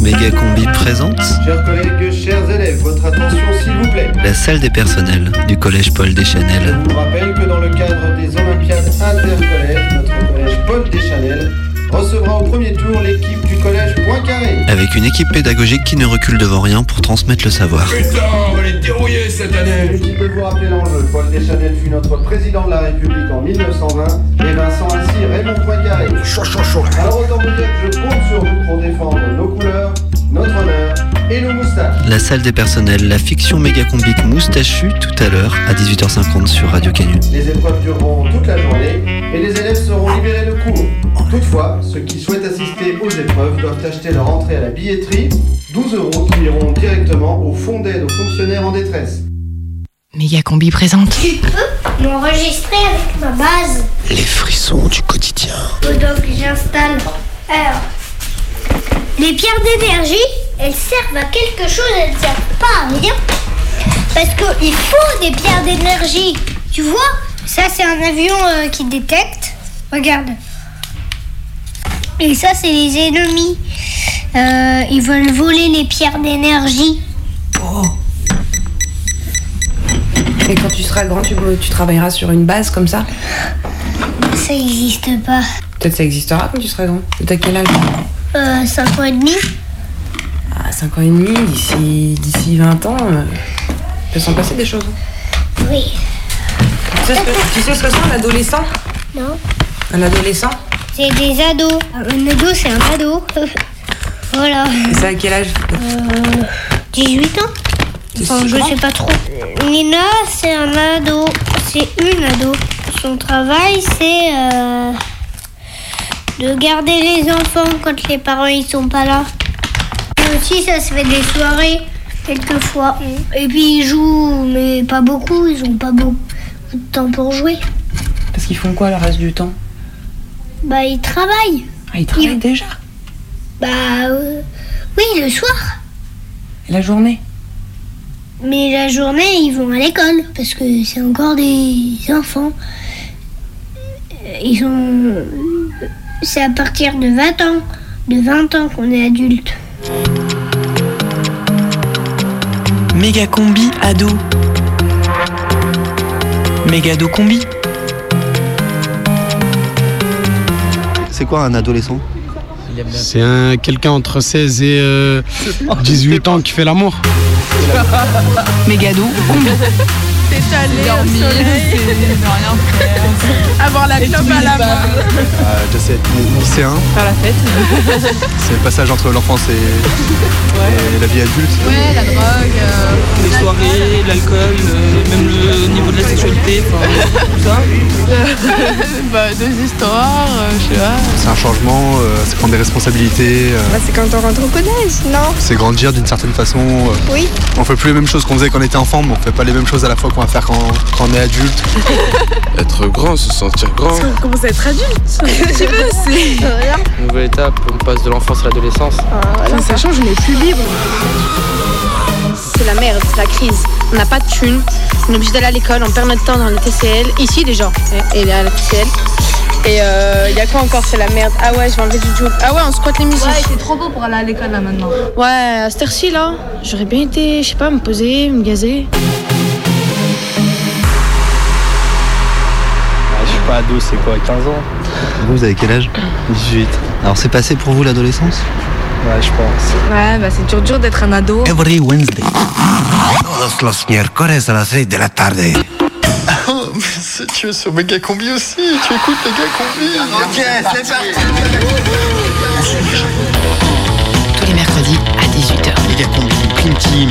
Méga Combi présente Chers collègues, chers élèves, votre attention s'il vous plaît. la salle des personnels du collège Paul Je Deschanel. vous rappelle que dans le cadre des Olympiades intercollèges, notre collège Paul Deschanel recevra au premier tour l'équipe du collège Poincaré. Avec une équipe pédagogique qui ne recule devant rien pour transmettre le savoir. Putain, dérouiller cette année de vous rappeler l'enjeu. Paul Deschanel fut notre président de la République en 1920 et Vincent ainsi Raymond Poincaré. Chaud, chaud, chaud Alors autant vous dire que je compte sur vous pour défendre nos couleurs, notre honneur et nos moustaches. La salle des personnels, la fiction méga combique moustachue tout à l'heure à 18h50 sur Radio Canu. Les épreuves dureront toute la journée et les élèves seront libérés de cours. Toutefois, ceux qui souhaitent assister aux épreuves doivent acheter leur entrée à la billetterie, 12 euros qui iront directement au fonds d'aide aux fonctionnaires en détresse. Méga Combi présente. Tu peux m'enregistrer avec ma base Les frissons du quotidien. Donc j'installe. Alors, les pierres d'énergie, elles servent à quelque chose, elles ne servent pas à rien. Parce qu'il faut des pierres d'énergie. Tu vois Ça, c'est un avion euh, qui détecte. Regarde. Et ça, c'est les ennemis. Euh, ils veulent voler les pierres d'énergie. Et quand tu seras grand, tu, tu travailleras sur une base comme ça Ça n'existe pas. Peut-être ça existera quand tu seras grand. T'as quel âge? Euh, 5 ans et demi À 5 ans et demi, d'ici, d'ici 20 ans, euh, peut s'en passer des choses. Oui. Tu sais ce que, tu sais ce que c'est un adolescent? Non Un adolescent? C'est des ados. Un ado, c'est un ado. voilà. Et c'est à quel âge? 18 ans Enfin, je sais pas trop. Nina, c'est un ado. C'est une ado. Son travail, c'est euh, de garder les enfants quand les parents ils sont pas là. Et aussi, ça se fait des soirées, quelquefois. Et puis, ils jouent, mais pas beaucoup. Ils ont pas beaucoup de temps pour jouer. Parce qu'ils font quoi le reste du temps? Bah, ils travaillent. Ah, ils travaillent Ils- déjà? Bah, euh, oui, le soir. Et la journée? Mais la journée, ils vont à l'école parce que c'est encore des enfants. Euh, Ils sont. C'est à partir de 20 ans. De 20 ans qu'on est adulte. Méga combi ado. Mégado combi. C'est quoi un adolescent? C'est un quelqu'un entre 16 et euh, 18 ans qui fait l'amour. Mégado combi. Ne rien faire. Avoir la clope à la main. J'essaie d'être lycéen. Faire la fête. C'est le passage entre l'enfance et, et la vie adulte. Ouais, la drogue. euh, Les soirées, l'alcool, euh, même le niveau de la sexualité, enfin, tout ça. bah, des histoires, euh, je sais pas. C'est un changement, euh, c'est prendre des responsabilités, euh, Bah, c'est quand on rentre au collège, non? C'est grandir d'une certaine façon. euh. Oui. On fait plus les mêmes choses qu'on faisait quand on était enfant, mais on fait pas les mêmes choses à la fois qu'on va faire quand, quand on est adulte. Être grand, se sentir grand. On commence à être adulte. tu veux, c'est. Nouvelle étape, on passe de l'enfance à l'adolescence. Enfin, ça change, on est plus libre. C'est la merde, c'est la crise. On n'a pas de thunes, on est obligé d'aller à l'école, on perd notre temps dans le TCL, ici déjà, et et à la TCL. Et il y a quoi encore C'est la merde? Ah ouais, je vais enlever du job. Ah ouais, on squatte les musiques. Ouais, c'est trop beau pour aller à l'école là maintenant. Ouais, à cette heure-ci là, j'aurais bien été, je sais pas, me poser, me gazer. Pas ado, c'est quoi, 15 ans Vous, vous avez quel âge 18. Alors c'est passé pour vous l'adolescence Ouais, je pense. Ouais, bah c'est dur dur d'être un ado. Every Wednesday. Todos los miércoles a las 6 de la tarde. Oh, mais c'est tu es sur Méga Combi aussi, tu écoutes Méga Combi. Ok, c'est parti. Tous les mercredis à 18h. Méga Combi, Prime Team.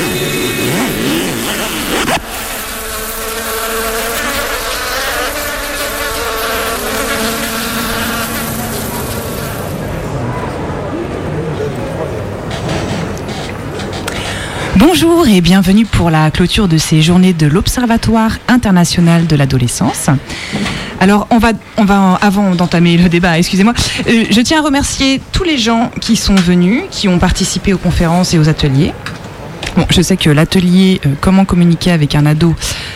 Bonjour et bienvenue pour la clôture de ces journées de l'Observatoire international de l'adolescence. Alors, on va, on va avant d'entamer le débat, excusez-moi, euh, je tiens à remercier tous les gens qui sont venus, qui ont participé aux conférences et aux ateliers. Je sais que l'atelier euh, Comment communiquer avec un ado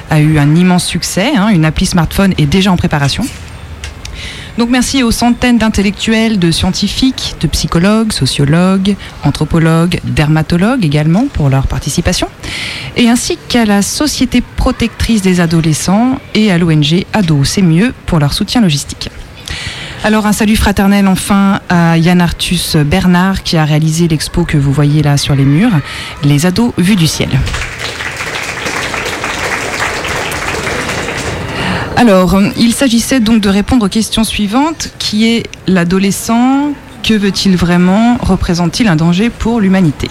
a eu un immense succès. hein, une appli smartphone est déjà en préparation. Donc merci aux centaines d'intellectuels, de scientifiques, de psychologues, sociologues, anthropologues, dermatologues également pour leur participation, et ainsi qu'à la Société protectrice des adolescents et à l'ONG Ado C'est mieux pour leur soutien logistique. Alors un salut fraternel enfin à Yann Arthus Bernard qui a réalisé l'expo que vous voyez là sur les murs, Les ados vus du ciel. Alors, il s'agissait donc de répondre aux questions suivantes, qui est l'adolescent, que veut-il vraiment, représente-t-il un danger pour l'humanité?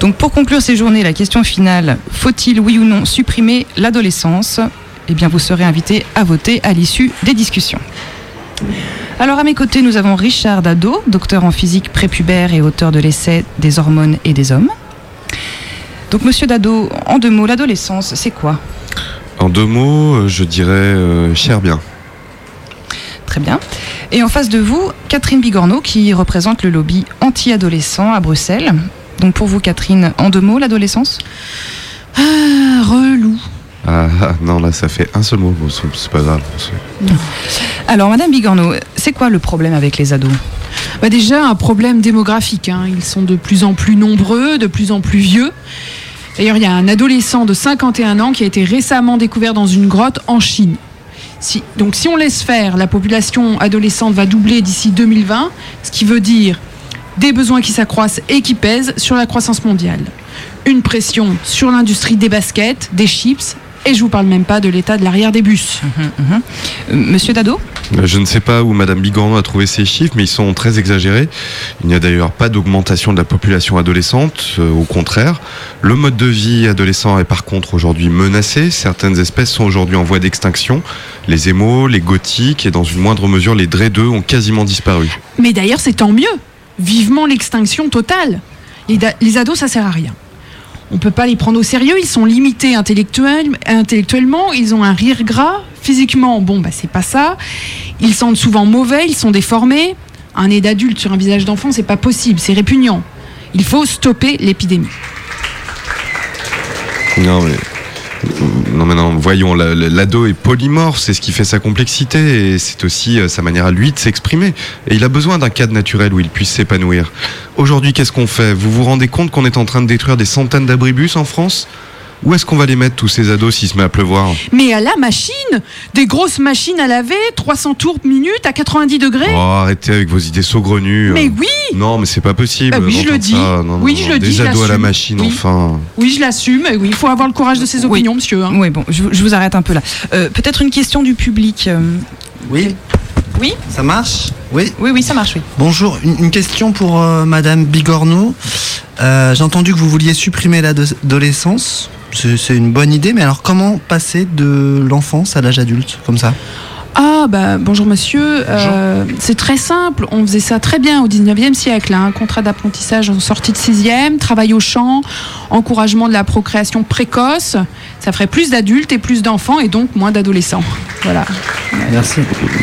Donc pour conclure ces journées, la question finale, faut-il oui ou non supprimer l'adolescence? Eh bien vous serez invité à voter à l'issue des discussions. Alors à mes côtés, nous avons Richard Dado, docteur en physique prépubère et auteur de l'essai Des hormones et des hommes. Donc monsieur Dado, en deux mots, l'adolescence, c'est quoi? En deux mots, euh, je dirais euh, cher bien. Très bien. Et en face de vous, Catherine Bigorneau, qui représente le lobby anti-adolescent à Bruxelles. Donc pour vous, Catherine, en deux mots, l'adolescence? Ah, relou. Ah, ah, non, là, ça fait un seul mot. Bon, c'est c'est pas grave. c'est- Alors, Madame Bigorneau, c'est quoi le problème avec les ados? Bah déjà, un problème démographique. hein. Ils sont de plus en plus nombreux, de plus en plus vieux. D'ailleurs, il y a un adolescent de 51 ans qui a été récemment découvert dans une grotte en Chine. Donc, si on laisse faire, la population adolescente va doubler d'ici 2020, ce qui veut dire des besoins qui s'accroissent et qui pèsent sur la croissance mondiale. Une pression sur l'industrie des baskets, des chips, et je vous parle même pas de l'état de l'arrière des bus. Euh, Monsieur Dado? Je ne sais pas où Madame Bigorneau a trouvé ces chiffres, mais ils sont très exagérés. Il n'y a d'ailleurs pas d'augmentation de la population adolescente, euh, au contraire. Le mode de vie adolescent est par contre aujourd'hui menacé. Certaines espèces sont aujourd'hui en voie d'extinction. Les émaux, les gothiques et dans une moindre mesure les dreadeux ont quasiment disparu. Mais d'ailleurs, c'est tant mieux. Vivement l'extinction totale. Les, ados, ça sert à rien. On peut pas les prendre au sérieux. Ils sont limités intellectuel- intellectuellement. Ils ont un rire gras. Physiquement, bon, bah, c'est pas ça. Ils sentent souvent mauvais. Ils sont déformés. Un nez d'adulte sur un visage d'enfant, c'est pas possible. C'est répugnant. Il faut stopper l'épidémie. Non mais non non, voyons, la- la- l'ado est polymorphe, c'est ce qui fait sa complexité et c'est aussi euh, sa manière à lui de s'exprimer. Et il a besoin d'un cadre naturel où il puisse s'épanouir. Aujourd'hui, qu'est-ce qu'on fait? Vous vous rendez compte qu'on est en train de détruire des centaines d'abribus en France? Où est-ce qu'on va les mettre tous ces ados s'il se met à pleuvoir Mais à la machine, des grosses machines à laver, 300 tours minute à 90 degrés. Oh, arrêtez avec vos idées saugrenues. Mais oui Non, mais c'est pas possible. Ah oui, je le dis. ça. Non, non, Oui, non, je le Des dis, je ados à la machine, Oui. enfin. Oui, je l'assume. Oui, il faut avoir le courage de ses opinions, monsieur. hein. Oui, bon, je, vous- je vous arrête un peu là. Euh, Peut-être une question du public. euh, Oui Oui Ça marche? Oui Oui, oui, ça marche, oui. Bonjour, une, une question pour euh, Madame Bigorneau. Euh, J'ai entendu que vous vouliez supprimer l'adolescence. C'est une bonne idée, mais alors comment passer de l'enfance à l'âge adulte, comme ça? Ah, bah, bonjour monsieur. Euh, c'est très simple. On faisait ça très bien au 19e siècle. hein. Contrat d'apprentissage en sortie de 6e, travail au champ, encouragement de la procréation précoce. Ça ferait plus d'adultes et plus d'enfants et donc moins d'adolescents. Voilà. Merci.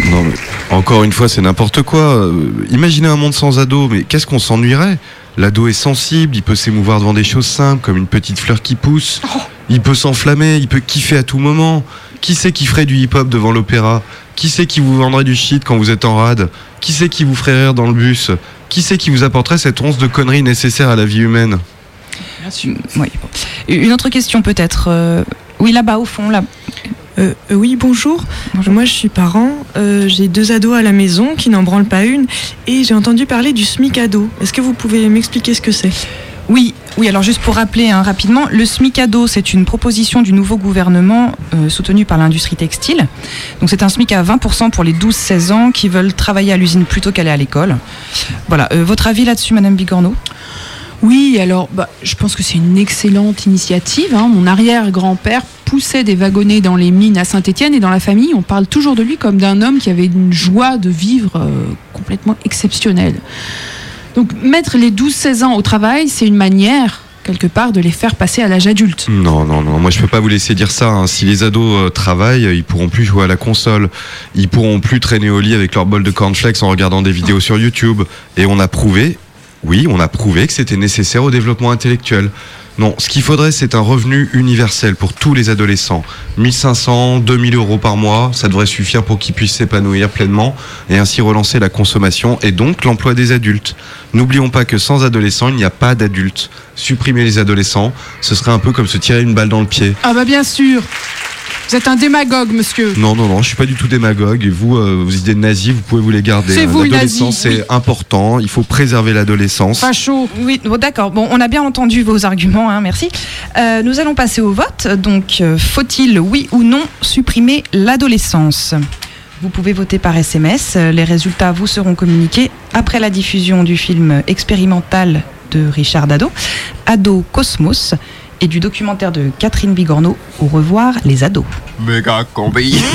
Non, mais encore une fois, c'est n'importe quoi. Euh, imaginez un monde sans ado, mais qu'est-ce qu'on s'ennuierait? L'ado est sensible, il peut s'émouvoir devant des choses simples, comme une petite fleur qui pousse. Il peut s'enflammer, il peut kiffer à tout moment. Qui c'est qui ferait du hip-hop devant l'opéra? Qui c'est qui vous vendrait du shit quand vous êtes en rade? Qui c'est qui vous ferait rire dans le bus? Qui c'est qui vous apporterait cette once de conneries nécessaire à la vie humaine? Oui, bon. Une autre question peut-être. euh, Oui, là-bas au fond, là. Euh, euh, oui, bonjour. Moi, je suis parent. Euh, j'ai deux ados à la maison qui n'en branlent pas une. Et j'ai entendu parler du SMIC ado. Est-ce que vous pouvez m'expliquer ce que c'est? Oui, oui, alors juste pour rappeler hein, rapidement, le SMICADO, c'est une proposition du nouveau gouvernement euh, soutenu par l'industrie textile. Donc c'est un SMIC à 20% pour les 12-16 ans qui veulent travailler à l'usine plutôt qu'aller à l'école. Voilà, euh, votre avis là-dessus, Madame Bigorneau? Oui, alors bah, je pense que c'est une excellente initiative. hein. Mon arrière-grand-père poussait des wagonnets dans les mines à Saint-Étienne et dans la famille, on parle toujours de lui comme d'un homme qui avait une joie de vivre euh, complètement exceptionnelle. Donc mettre les 12-16 ans au travail, c'est une manière quelque part, de les faire passer à l'âge adulte. Non, non, non, moi je peux pas vous laisser dire ça. hein. Si les ados euh, travaillent, ils pourront plus jouer à la console, ils pourront plus traîner au lit avec leur bol de cornflakes en regardant des vidéos sur YouTube. Et on a prouvé, oui, on a prouvé que c'était nécessaire au développement intellectuel. Non, ce qu'il faudrait, c'est un revenu universel pour tous les adolescents. 1500, 2000 euros par mois, ça devrait suffire pour qu'ils puissent s'épanouir pleinement et ainsi relancer la consommation et donc l'emploi des adultes. N'oublions pas que sans adolescents, il n'y a pas d'adultes. Supprimer les adolescents, ce serait un peu comme se tirer une balle dans le pied. Ah bah bien sûr Vous êtes un démagogue, monsieur. Non, non, non, je suis pas du tout démagogue. Et vous, euh, vos idées de nazis, vous pouvez vous les garder. C'est hein. vous, le L'adolescence, c'est important. Il faut préserver l'adolescence. Pas chaud. Oui, bon, d'accord. Bon, on a bien entendu vos arguments, hein, merci. Euh, nous allons passer au vote. Donc, euh, faut-il, oui ou non, supprimer l'adolescence? Vous pouvez voter par SMS. Les résultats vous seront communiqués après la diffusion du film expérimental de Richard Dado, Ado Cosmos, et du documentaire de Catherine Bigorneau, Au revoir les ados. Méga combi.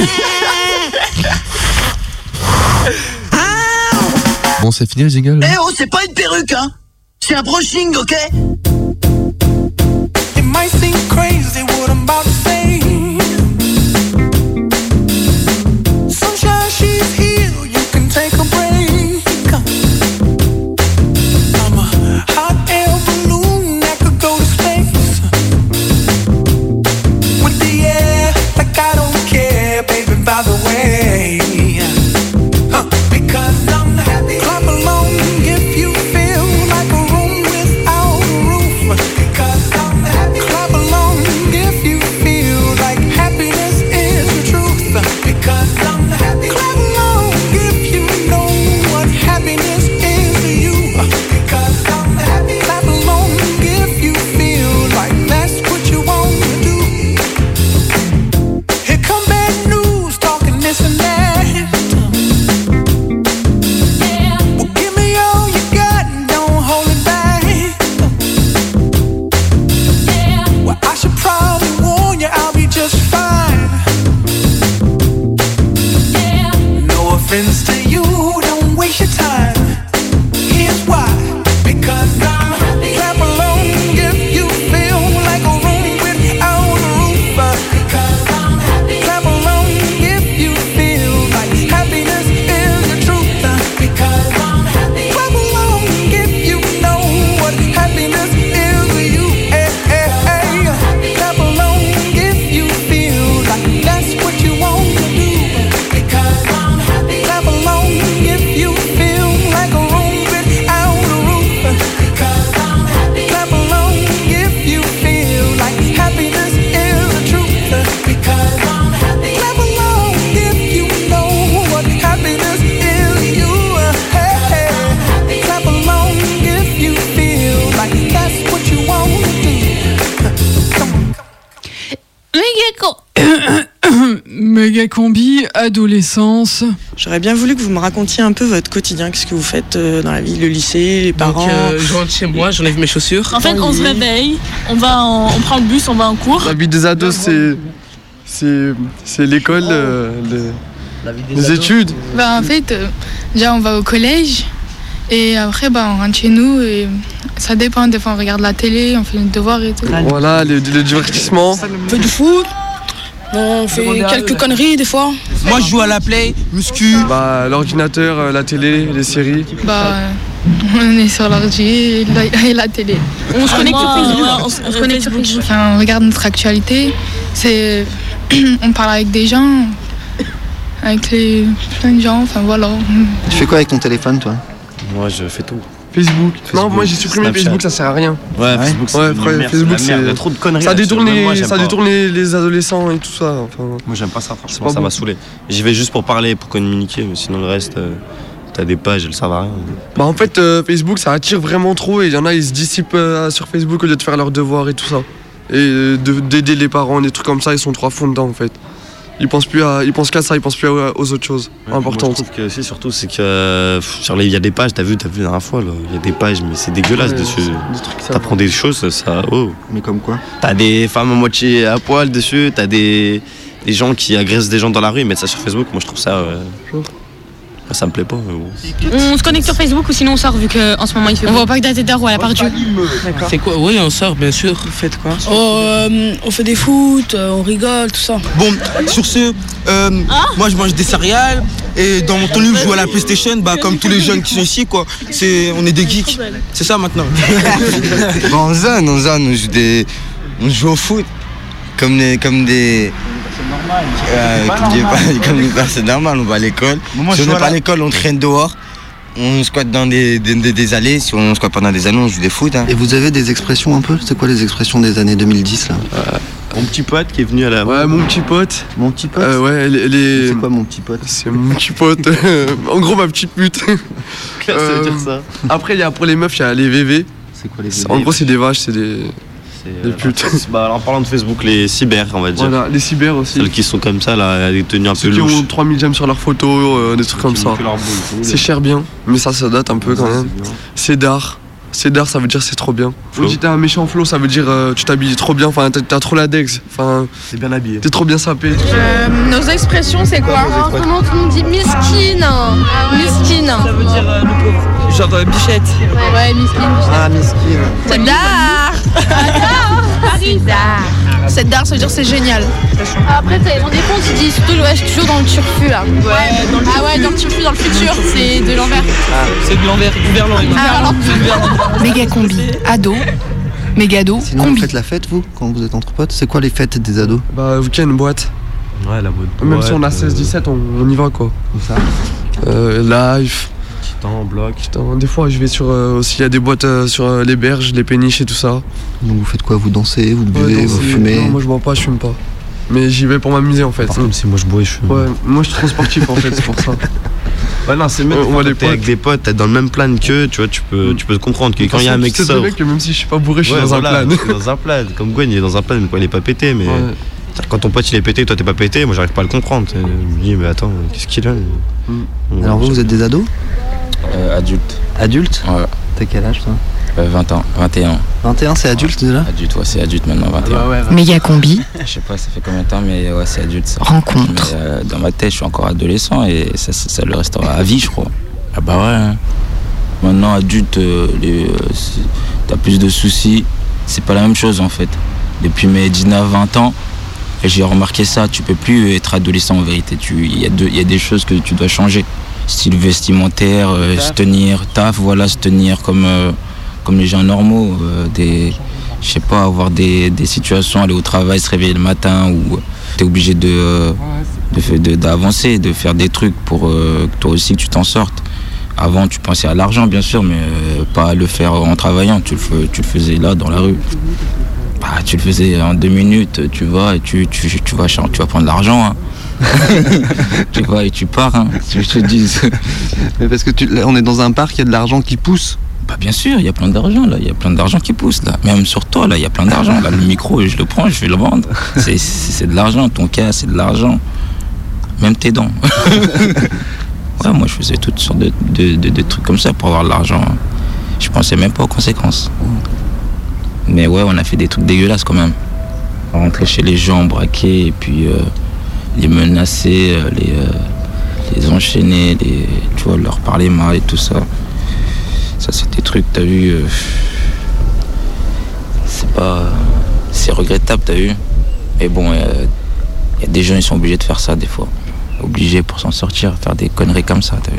Bon, c'est fini le jingle Eh oh, c'est pas une perruque, hein C'est un brushing, ok? Might seem crazy what I'm about to say. Méga combi, adolescence. J'aurais bien voulu que vous me racontiez un peu votre quotidien, qu'est-ce que vous faites euh, dans la vie, le lycée, les parents. Donc, euh, je rentre chez moi, j'enlève mes chaussures. En fait, on se réveille, on va en- on prend le bus, on va en cours. La vie des ados, c'est. C'est c'est l'école, euh, les, les études. Bah, en fait, euh, déjà on va au collège et après bah, on rentre chez nous et ça dépend. Des fois on regarde la télé, on fait nos devoirs et tout. Voilà, le, le divertissement. On fait du foot, on fait quelques conneries des fois. Moi, je joue à la play, muscu. Bah, l'ordinateur, euh, la télé, les séries. Bah, on est sur l'ordi et la, et la télé. On se connecte sur Facebook. Ouais, on se on se connecte sur Facebook. Enfin, on regarde notre actualité. C'est, on parle avec des gens, avec les, plein de gens. Enfin voilà. Tu fais quoi avec ton téléphone, toi? Moi, je fais tout. Facebook. Non, moi j'ai supprimé Snapchat. Facebook, ça sert à rien. Ouais, Facebook, c'est Ouais, Facebook, c'est la merde, il y a c'est. trop de conneries Ça détourne, les, moi, ça détourne les, les adolescents et tout ça. Enfin, Moi, j'aime pas ça, franchement, pas ça bon. m'a saoulé. J'y vais juste pour parler, pour communiquer, mais sinon, le reste, euh, t'as des pages, elles servent à rien. Bah en fait euh, Facebook ça attire vraiment trop et il y en a ils se dissipent euh, sur Facebook au lieu de faire leurs devoirs et tout ça. Et euh, de- d'aider les parents, des trucs comme ça, ils sont trop à fond dedans en fait. Ils pensent plus à, ils pensent qu'à ça, ils pensent plus à- aux autres choses Ouais, Moi, importantes. je trouve que c'est surtout, c'est que il y a des pages, t'as vu, t'as vu la dernière fois, il y a des pages, mais c'est dégueulasse Ouais, dessus. T'apprends des choses, ça. Oh. Mais comme quoi T'as des femmes à moitié à poil dessus, t'as des, des gens qui agressent des gens dans la rue, ils mettent ça sur Facebook. Moi, je trouve ça. euh, Ça me plaît pas, mais bon. On se connecte sur Facebook ou sinon on sort vu qu'en ce moment il fait. On va au parc d'Azédar ou à la part Dieu. C'est quoi? Oui, on sort, bien sûr. Vous faites quoi Oh, euh, on fait des foot, euh, on rigole, tout ça. Bon, sur ce, euh, moi je mange des céréales et dans mon temps libre je joue à la PlayStation, bah, comme tous les jeunes qui sont ici, quoi. C'est, on est des geeks. C'est ça maintenant. Bon, en zone, en zone, on joue, des... on joue au foot. Comme, les, comme des. Euh, comme personnes normales, on va à l'école. moi, si je on n'est à pas à l'école, on traîne dehors. On squatte dans des, des, des- des allées. Si on squatte pendant des années, on joue des foot. hein. Et vous avez des expressions un peu? C'est quoi les expressions des années 2010 là? Mon petit pote qui est venu à la. Ouais, mon petit pote. Mon petit pote? Euh, ouais, les. les- C'est quoi mon petit pote? C'est mon petit pote. en gros, ma petite pute. ça veut dire ça? Après, il y a, pour les meufs, il y a les VV. C'est quoi les C'est- En gros, c'est des vaches, c'est des. Des putes. Bah, alors, en parlant de Facebook, les cyber, on va dire. Voilà, les cyber aussi. Celles qui sont comme ça, là, tenues un Ceux peu qui louches. ont 3000 j'aime sur leurs photos, euh, des trucs comme ça. montrent leur boule, c'est cher bien, mais ça, ça date un peu quand même. C'est d'art. C'est d'art, ça veut dire c'est trop bien. Flow. Dit t'as un méchant flow, ça veut dire euh, tu t'habilles trop bien, enfin t'as- t'as trop la dex, enfin. T'es bien habillé. T'es trop bien sapé. Euh, nos expressions, c'est quoi Comment on dit miskine Miskine. Ça veut dire euh, le pauvre. Genre euh, bichette. Ouais, miskine. Ah, miskin. C'est d'art C'est d'art, ça veut dire c'est génial. Après, dépend des comptes, tu dis surtout, ouais, je suis toujours dans le turfu là. Ouais, dans le ah ouais, dans le turfu, dans le futur, c'est de l'envers. C'est de l'envers. Ah, alors. Méga combi, ado, mégado, Sinon, vous combi. faites la fête, vous, quand vous êtes entre potes C'est quoi les fêtes des ados? Bah, week-end, boîte. Ouais, la boîte. Même si on a 16-17, on, on y va quoi. ça Euh, live. Temps, bloc. Putain, des fois, je vais sur. euh, aussi, il y a des boîtes euh, sur euh, les berges, les péniches et tout ça. Donc vous faites quoi? Vous dansez, vous Ouais, buvez, vous fumez? Non, moi je bois pas, je fume pas. Mais j'y vais pour m'amuser en fait. Par contre, si moi je bois, je fume. Ouais, moi je suis trop sportif en fait, c'est pour ça. Ouais, non, c'est même Ouais, t'es avec des potes, t'es dans le même plan qu'eux, tu vois, tu peux, tu peux comprendre que quand il y a un mec c'est sort. vrai que même si je suis pas bourré, je suis Ouais, dans voilà, un plan. dans un plan. Comme Gwen, il est dans un plan, mais quoi, il est pas pété, mais. Ouais. Quand ton pote il est pété, toi t'es pas pété, moi j'arrive pas à le comprendre. Je me dis, mais attends, qu'est-ce qu'il a Mm. Alors vous, vous êtes des ados? Euh, adulte. Adultes Ouais. T'as quel âge toi Euh, 20 ans, 21. 21, c'est adulte déjà Adulte, ouais, c'est adulte maintenant, 21. bah ouais, bah. Méga combi, Je sais pas, ça fait combien de temps, mais ouais, c'est adulte ça. rencontre. Mais, euh, dans ma tête, je suis encore adolescent et ça, ça, ça le restera à vie, je crois. Ah bah ouais. hein. Maintenant, adulte, euh, euh, t'as plus de soucis. C'est pas la même chose en fait. Depuis mes 19-20 ans, j'ai remarqué ça, tu peux plus être adolescent en vérité. Tu- Il y, a deux- il y a des choses que tu dois changer. Style vestimentaire, euh, se tenir, taf, voilà, se tenir comme, euh, comme les gens normaux. euh, des, je sais pas, avoir des, situations, aller au travail, se réveiller le matin ou tu es obligé de, euh, de de- d'avancer, de, faire des trucs pour que toi aussi tu t'en sortes. Avant, tu pensais à l'argent, bien sûr, mais pas à le faire en travaillant. Tu le, faisais là, dans la rue. Bah, tu le faisais en deux minutes, tu vas et tu, tu, tu vas, tu vas prendre l'argent. hein. tu vas et tu pars, hein, si je te dis. Mais parce que tu, là, on est dans un parc, il y a de l'argent qui pousse. Bah bien sûr, il y a plein d'argent là, il y a plein d'argent qui pousse là. Même sur toi là, il y a plein d'argent. Là, le micro, je le prends, je vais le vendre. C'est, de l'argent, ton cas, c'est de l'argent. Même tes dents. ouais, moi je faisais toutes sortes de, de, de- de trucs comme ça pour avoir de l'argent. Je pensais même pas aux conséquences. Mais ouais, on a fait des trucs dégueulasses quand même. Rentrer chez les gens, braquer et puis euh, les menacer, euh, les, euh, les enchaîner, les, tu vois, leur parler mal et tout ça. Ça, c'est des trucs, t'as vu. euh, c'est pas. C'est regrettable, t'as vu. Mais bon, il y a des gens, ils sont obligés de faire ça des fois. Obligés pour s'en sortir, faire des conneries comme ça, t'as vu.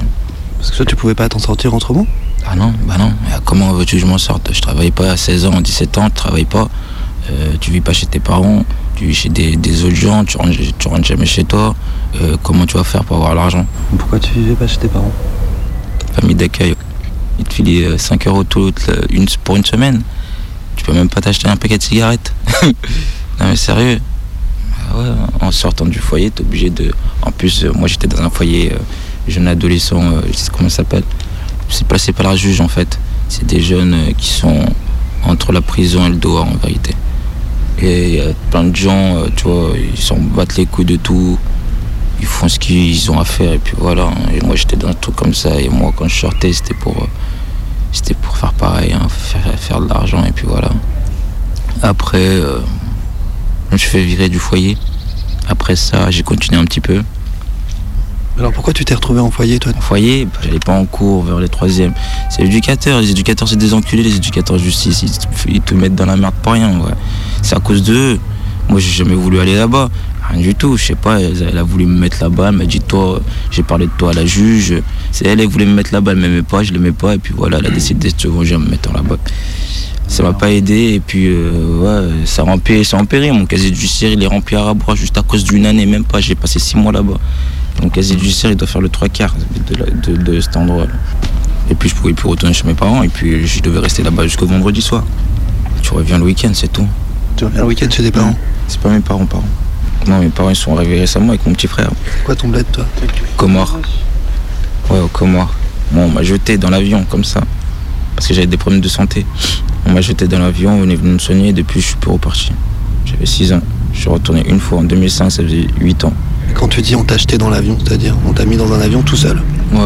Parce que toi, tu pouvais pas t'en sortir autrement? Ah non, bah non. Comment veux-tu que je m'en sorte? Je travaille pas à 16 ans, 17 ans, tu travailles pas. Euh, tu vis pas chez tes parents, tu vis chez des, des autres gens, tu rentres, tu rentres jamais chez toi. Euh, comment tu vas faire pour avoir l'argent? Pourquoi tu vivais pas chez tes parents? Famille d'accueil. Ils te euh, 5 euros toute la- une, pour une semaine. Tu peux même pas t'acheter un paquet de cigarettes. non mais sérieux. Ah ouais, en sortant du foyer, t'es obligé de. En plus, euh, moi j'étais dans un foyer euh, jeune adolescent, euh, je sais comment ça s'appelle. C'est placé par la juge en fait. C'est des jeunes euh, qui sont entre la prison et le dehors en vérité. Et il y a plein de gens, euh, tu vois, ils s'en battent les couilles de tout. Ils font ce qu'ils ont à faire et puis voilà. hein. Et moi j'étais dans un truc comme ça et moi quand je sortais c'était pour euh, c'était pour faire pareil, hein, faire, faire de l'argent et puis voilà. Après, euh, je me suis fait virer du foyer. Après ça, j'ai continué un petit peu. Alors pourquoi tu t'es retrouvé en foyer, toi En foyer, bah, j'allais pas en cours vers les troisièmes. C'est l'éducateur. Les éducateurs, c'est des enculés, les éducateurs de justice. Ils te, mettent dans la merde pour rien. C'est à cause d'eux. Moi, j'ai jamais voulu aller là-bas. Rien du tout. Je sais pas, elle, a voulu me mettre là-bas. Elle m'a dit, toi, j'ai parlé de toi à la juge. C'est elle, elle voulait me mettre là-bas. Elle m'aimait pas, je l'aimais pas. Et puis voilà, elle a décidé de se venger en me mettant là-bas. Ça m'a pas aidé. Et puis, euh, ouais, ça empiré, ça. Mon casier judiciaire, il est rempli à rabrois juste à cause d'une année. Même pas. J'ai passé six mois là-bas. Mon casier judiciaire, il doit faire le trois quarts de, la- de- de cet endroit-là. Et puis, je pouvais plus retourner chez mes parents. Et puis, je devais rester là-bas jusqu'au vendredi soir. Tu reviens le week-end, c'est tout. Tu reviens le week-end chez tes parents C'est pas mes parents, parents. Non, mes parents, ils sont arrivés récemment avec mon petit frère. Quoi ton bled, toi Comores. Ouais, au Comores. Bon, on m'a jeté dans l'avion, comme ça. Parce que j'avais des problèmes de santé. On m'a jeté dans l'avion, on est venu me soigner, et depuis, je suis plus reparti. J'avais 6 ans. Je suis retourné une fois en 2005, ça faisait 8 ans. Quand tu dis on t'a acheté dans l'avion, c'est-à-dire on t'a mis dans un avion tout seul Ouais,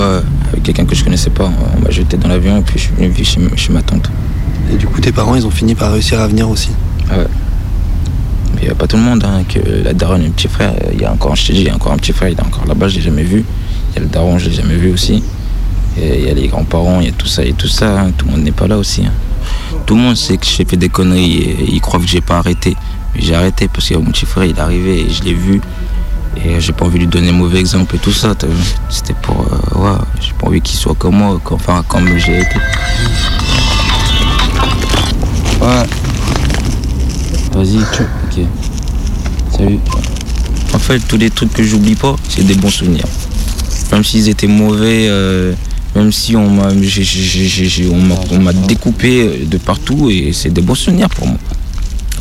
avec quelqu'un que je connaissais pas. On m'a jeté dans l'avion, et puis je suis venu vivre chez, chez ma tante. Et du coup, tes parents, ils ont fini par réussir à venir aussi. Ah ouais. Mais il n'y a pas tout le monde, hein, que la daronne et le petit frère, il y a encore, je il y a encore un petit frère, il est encore là-bas, je l'ai jamais vu. Il y a le daron, je l'ai jamais vu aussi. Et il y a les grands-parents, il y a tout ça et tout ça, hein, tout le monde n'est pas là aussi. hein. Tout le monde sait que j'ai fait des conneries et ils croient que j'ai pas arrêté. Mais j'ai arrêté parce que mon petit frère, il est arrivé et je l'ai vu. Et j'ai pas envie de lui donner mauvais exemple et tout ça. C'était pour, euh, ouais, j'ai pas envie qu'il soit comme moi, enfin, comme j'ai été. Ouais. Vas-y, ok. Salut. En fait, tous les trucs que j'oublie pas, c'est des bons souvenirs. Même s'ils étaient mauvais, euh, même si on m'a on découpé de partout, et c'est des bons souvenirs pour moi.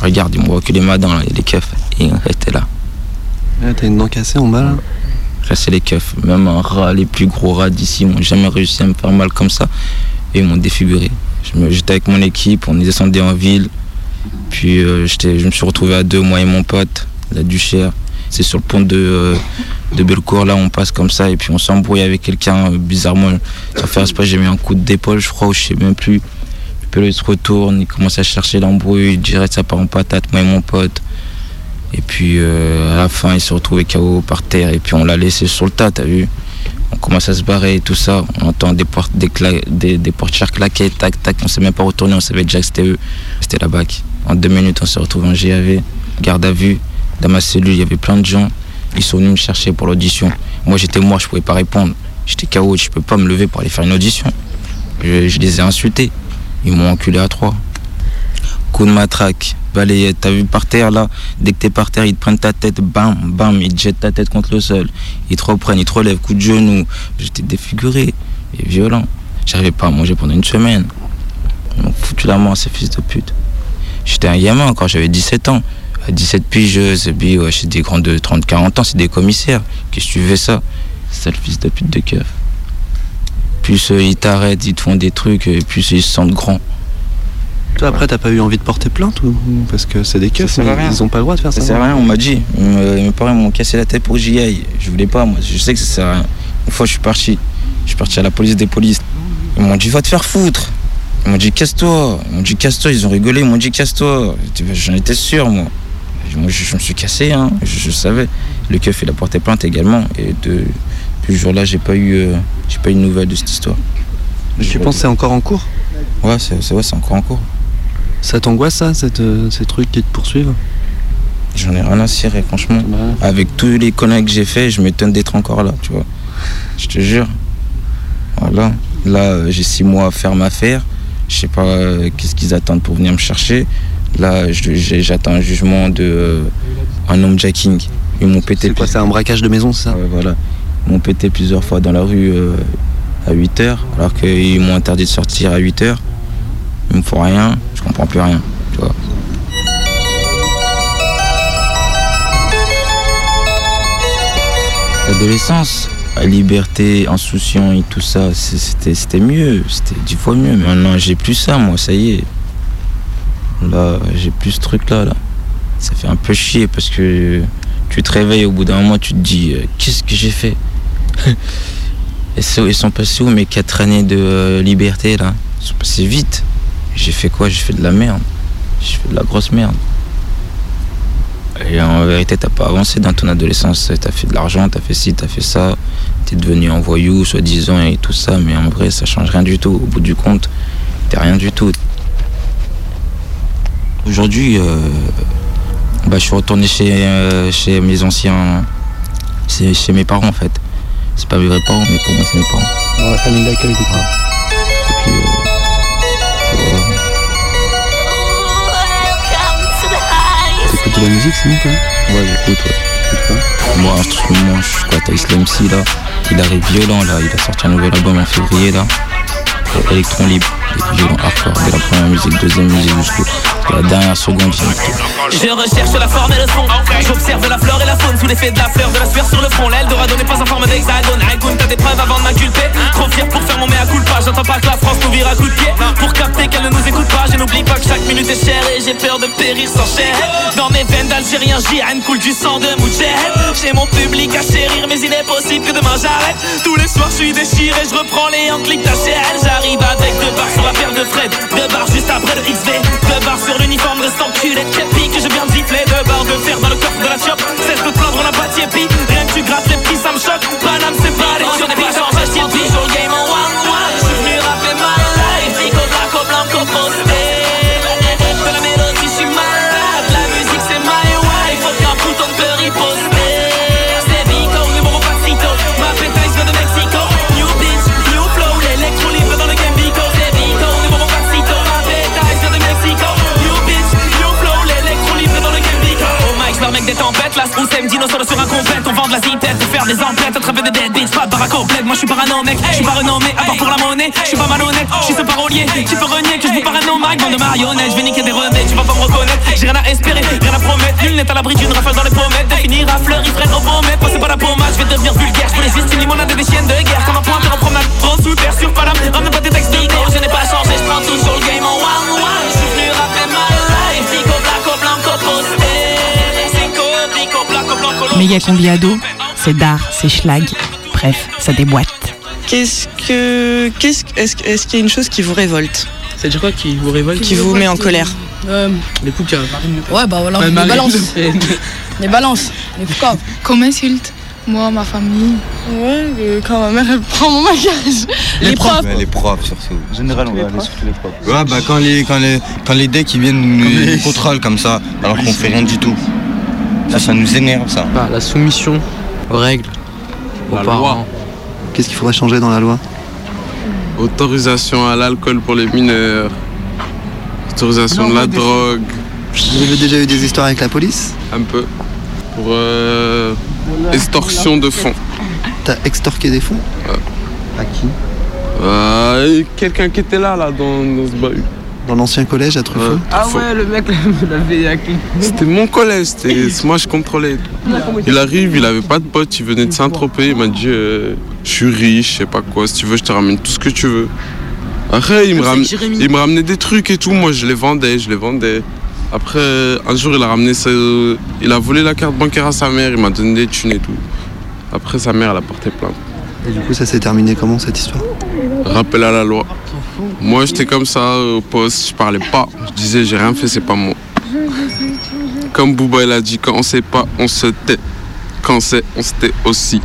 Regarde, il me voit que les madins, là, et les keufs, et on là. T'as une dent cassée en bas là c'est les keufs. Même un rat, les plus gros rats d'ici n'ont jamais réussi à me faire mal comme ça. Et ils m'ont défiguré. J'étais avec mon équipe, on descendu en ville. Puis euh, je me suis retrouvé à deux, moi et mon pote, la Duchère. C'est sur le pont de, euh, de Bellecour, là, on passe comme ça. Et puis on s'embrouille avec quelqu'un, euh, bizarrement. Sans faire exprès, j'ai mis un coup d'épaule, je crois, ou je sais même plus. Puis là, se retourne, il commence à chercher l'embrouille, direct ça part en patate, moi et mon pote. Et puis euh, à la fin, il s'est retrouvé KO par terre et puis on l'a laissé sur le tas, t'as vu On commence à se barrer et tout ça. On entend des, portes, des, portières claquer, tac, tac. On s'est même pas retourné, on savait déjà que c'était eux. C'était la BAC. En deux minutes, on s'est retrouvé en GAV, garde à vue. Dans ma cellule, il y avait plein de gens. Ils sont venus me chercher pour l'audition. Moi, j'étais moi, je pouvais pas répondre. J'étais KO, je peux pas me lever pour aller faire une audition. Je les ai insultés. Ils m'ont enculé à trois. Coup de matraque, balayette, t'as vu par terre là? Dès que t'es par terre, ils te prennent ta tête, bam, bam, ils te jettent ta tête contre le sol. Ils te reprennent, ils te relèvent, coup de genou. J'étais défiguré et violent. J'arrivais pas à manger pendant une semaine. Ils m'ont foutu la main, ces fils de pute. J'étais un gamin quand j'avais 17 ans. À 17 pigeuses, et puis ouais, chez des grands de 30-40 ans, c'est des commissaires. Qu'est-ce que tu fais ça? Sale fils de pute de keuf. Plus euh, ils t'arrêtent, ils te font des trucs, et plus ils se sentent grands. Toi, après, t'as pas eu envie de porter plainte ou Parce que c'est des mais rien. ils ont pas le droit de faire ça. Ça sert à rien, on m'a dit. Mes parents m'ont cassé la tête pour que j'y aille. Je voulais pas, moi. Je sais que ça sert à rien. Une fois, je suis parti. Je suis parti à la police des polices. Ils m'ont dit, va te faire foutre. Ils m'ont dit, casse-toi. Ils m'ont dit, casse-toi. Ils ont rigolé. Ils m'ont dit, casse-toi. J'en étais sûr, moi. Moi, je, je me suis cassé, hein. je, je savais. Le keuf, il a porté plainte également. Et de, depuis ce jour-là, j'ai pas eu, euh, j'ai pas eu de nouvelles de cette histoire. Tu penses que c'est encore en cours? Ouais, c'est ouais, c'est encore en cours. Ça t'angoisse ça, cette, euh, ces trucs qui te poursuivent J'en ai rien à cirer, franchement. Avec tous les conneries que j'ai fait, je m'étonne d'être encore là, tu vois. Je te jure. Voilà. Là, euh, j'ai six mois à faire ma affaire. Je sais pas euh, qu'est-ce qu'ils attendent pour venir me chercher. Là, j'attends un jugement de euh, un homme jacking. Ils m'ont pété. C'est quoi, c'est un braquage de maison, c'est ça Ouais, voilà. Ils m'ont pété plusieurs fois dans la rue euh, à 8 heures, alors qu'ils m'ont interdit de sortir à 8 heures. Ils me font rien, je comprends plus rien, tu vois. L'adolescence, la liberté, insouciant et tout ça, c'était mieux, c'était dix fois mieux. Mais maintenant, j'ai plus ça, moi, ça y est. Là, j'ai plus ce truc-là, là. Ça fait un peu chier parce que tu te réveilles au bout d'un moment, tu te dis, euh, qu'est-ce que j'ai fait? Ils sont passés où mes quatre années de euh, liberté, là? Ils sont passés vite. J'ai fait quoi? J'ai fait de la merde. J'ai fait de la grosse merde. Et en vérité, t'as pas avancé dans ton adolescence. T'as fait de l'argent, t'as fait ci, t'as fait ça. T'es devenu un voyou, soi-disant, et tout ça. Mais en vrai, ça change rien du tout. Au bout du compte, t'es rien du tout. Aujourd'hui, euh, bah, je suis retourné chez, euh, chez mes anciens. C'est chez mes parents, en fait. C'est pas mes vrais parents, mais pour moi, c'est mes parents. Dans la famille d'accueil, du coup. T'écoutes de la musique, sinon, toi Ouais, j'écoute, ouais. Moi, en ce moment, je suis quoi, t'as Islam C, là. Il arrive violent, là. Il a sorti un nouvel album en février, là. Electron libre. Il est violent hardcore. Dès la première musique, deuxième musique, jusqu'à la dernière seconde. Je recherche la forme et le son. J'observe la flore et la faune sous l'effet de la fleur, de la sueur sur le front. L'Eldorado n'est pas en forme d'hexagone. Aïkoun, t'as des preuves avant de m'inculper? Trop fier pour faire mon mea culpa. J'entends pas que la France nous vire à coup de pied. Pour capter qu'elle ne nous écoute pas, je n'oublie pas que chaque minute est chère et j'ai peur de périr sans chair. Dans mes veines d'Algérien, j'y coule du sang de Moudjahid. J'ai mon public à chérir, mais il est possible que demain j'arrête. Tous les soirs, je suis déchiré, je reprends les enclics d'HL. J'arrive avec deux barres sur la paire de Fred. Deux barres juste après le XV. Deux barres sur l'uniforme restant culé képi que je viens de gifler. Deux barres de fer dans le coffre de la chop. Cesse de plaindre, on n'a pas de. Rien que tu grattes les petits, ça me choque. Paname, c'est pas les je Des tempêtes. Là, on sème dino solo sur un complète. On vend de la zipette, de faire des emplettes, attraper des dead. Pas de baraque complète. Moi, je suis parano, mec. Je suis pas renommé, à part pour la monnaie. Je suis pas malhonnête. Je suis ce parolier. Tu peux renier que je vous parano, Mike. Bande de marionnettes. Je vais niquer des remèdes. Tu vas pas me reconnaître. J'ai rien à espérer, rien à promettre. Nul n'est à l'abri d'une rafale dans les pommettes. De finir à fleur, il freine au pommettes. C'est pas la pommade. Je vais devenir vulgaire. Je les juste une limonade et des chiennes de guerre. Comme un pointeur en promenade. Trop super sur Paname. Ramène pas des textes Méga combi ado, c'est d'art, c'est schlag. Bref, ça déboîte. Qu'est-ce que. Qu'est-ce, est-ce, est-ce qu'il y a une chose qui vous révolte? C'est-à-dire quoi qui vous révolte? Qui vous met en colère Euh, Les poucas. Ouais, bah voilà, Ouais, les balances. Les balances. Les pourquoi Qu'on m'insulte. Moi, ma famille. Ouais, euh, quand ma mère elle prend mon maquillage. Les, profs. Ouais, les profs surtout. En général, on va aller sur les profs. Ouais, bah quand les, quand les, quand les decks ils viennent nous, nous contrôlent comme ça, alors qu'on fait rien du tout. Ça, ça nous énerve ça. Bah, la soumission aux règles, aux parents. Qu'est-ce qu'il faudrait changer dans la loi? Autorisation à l'alcool pour les mineurs. Autorisation de la drogue. Vous avez déjà eu des histoires avec la police? Un peu. Pour euh, extorsion de fonds. T'as extorqué des fonds? À qui? Euh, Quelqu'un qui était là, là, dans, dans ce bahut. Dans l'ancien collège à Truffaut Ah ouais, le mec l'avait hacké. C'était mon collège, moi je contrôlais. Il arrive, il avait pas de potes, il venait de Saint-Tropez, il m'a dit euh, je suis riche, je sais pas quoi, si tu veux je te ramène tout ce que tu veux. Après il me, ram- il me ramenait des trucs et tout, moi je les vendais, je les vendais. Après un jour il a ramené sa- il a volé la carte bancaire à sa mère, il m'a donné des thunes et tout. Après sa mère elle a porté plainte. Et du coup, ça s'est terminé comment cette histoire? Rappel à la loi. Moi j'étais comme ça au poste, je parlais pas, je disais j'ai rien fait, c'est pas moi. Comme Bouba il a dit, quand on sait pas, on se tait. Quand on sait, on se tait aussi.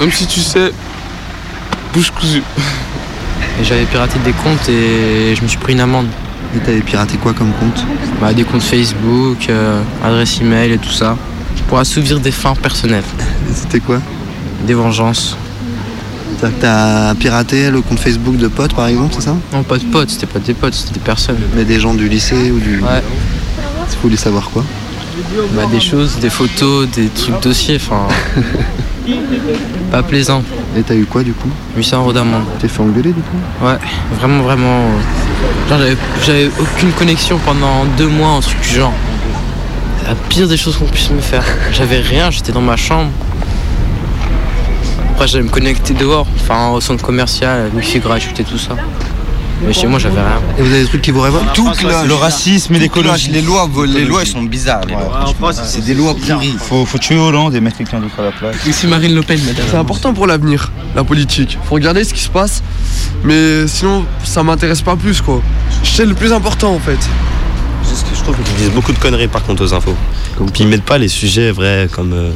Même si tu sais, bouche cousue. J'avais piraté des comptes et je me suis pris une amende. Et t'avais piraté quoi comme compte? Bah, des comptes Facebook, euh, adresse email et tout ça. Pour assouvir des fins personnelles. C'était quoi? Des vengeances. T'as- T'as piraté le compte Facebook de potes par exemple, c'est ça? Non, pas de potes, c'était pas des potes, c'était des personnes. Mais des gens du lycée ou du. Ouais. Vous voulez savoir quoi? Bah, des choses, des photos, des trucs dossiers, enfin. pas plaisant. Et t'as eu quoi du coup? 800 euros d'amende. T'es fait engueuler du coup? Ouais, vraiment, vraiment. euh, Genre, j'avais- aucune connexion pendant deux mois, un truc du genre. La pire des choses qu'on puisse me faire. J'avais rien, j'étais dans ma chambre. Après, j'allais me connecter dehors, enfin, au centre commercial, wifi gratuit et tout ça. Mais chez moi, j'avais rien. Et vous avez des trucs qui vous révoltent Tout cloche. Le racisme et l'écologie. Les lois, les lois, elles sont bizarres. Les lois. C'est des lois pourries. Faut, faut tuer Hollande et mettre quelqu'un d'autre à la place. Ici Marine Le Pen, madame. C'est important pour l'avenir, la politique. Faut regarder ce qui se passe, mais sinon, ça m'intéresse pas plus, quoi. C'est le plus important, en fait. Je trouve qu'ils disent beaucoup de conneries par contre aux infos. Puis ils mettent pas les sujets vrais comme euh,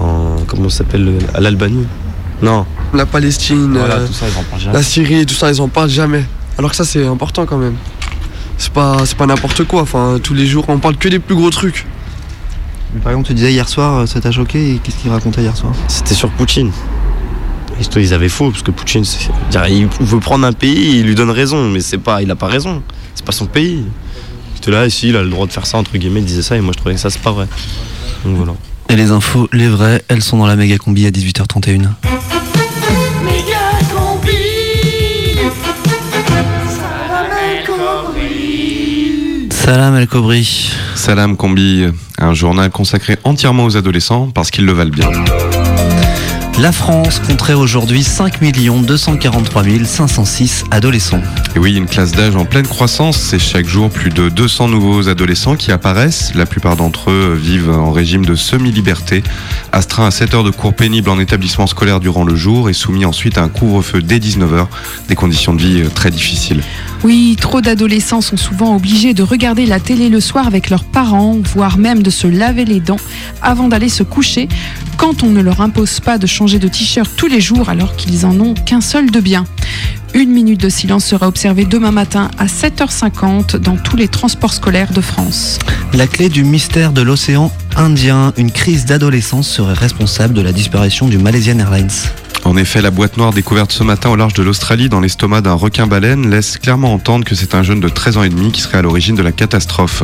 en comment ça s'appelle le- à l'Albanie. Non. La Palestine, Voilà, euh, tout ça, ils en parlent jamais. la Syrie tout ça, ils en parlent jamais. Alors que ça, c'est important quand même. C'est pas, c'est pas n'importe quoi. Enfin, tous les jours, on parle que des plus gros trucs. Par exemple, tu disais hier soir, euh, ça t'a choqué, et qu'est-ce qu'il racontait hier soir? C'était sur Poutine. Ils avaient faux parce que Poutine, c'est- il veut prendre un pays, il lui donne raison, mais c'est pas, il a pas raison. C'est pas son pays. J'étais là, ici, il a le droit de faire ça entre guillemets, il disait ça et moi je trouvais que ça c'est pas vrai. Donc voilà. Et les infos, les vraies, elles sont dans la méga combi à 18h31. Salam El Kobri. Salam Combi, un journal consacré entièrement aux adolescents parce qu'ils le valent bien. La France compterait aujourd'hui 5 243 506 adolescents. Et oui, une classe d'âge en pleine croissance, c'est chaque jour plus de 200 nouveaux adolescents qui apparaissent. La plupart d'entre eux vivent en régime de semi-liberté, astreints à 7 heures de cours pénibles en établissement scolaire durant le jour et soumis ensuite à un couvre-feu dès 19h, des conditions de vie euh, très difficiles. Oui, trop d'adolescents sont souvent obligés de regarder la télé le soir avec leurs parents, voire même de se laver les dents avant d'aller se coucher, quand on ne leur impose pas de changer de t-shirt tous les jours alors qu'ils en ont qu'un seul de bien. Une minute de silence sera observée demain matin à 7h50 dans tous les transports scolaires de France. La clé du mystère de l'océan Indien, une crise d'adolescence serait responsable de la disparition du Malaysian Airlines. En effet, la boîte noire découverte ce matin au large de l'Australie dans l'estomac d'un requin-baleine laisse clairement entendre que c'est un jeune de 13 ans et demi qui serait à l'origine de la catastrophe.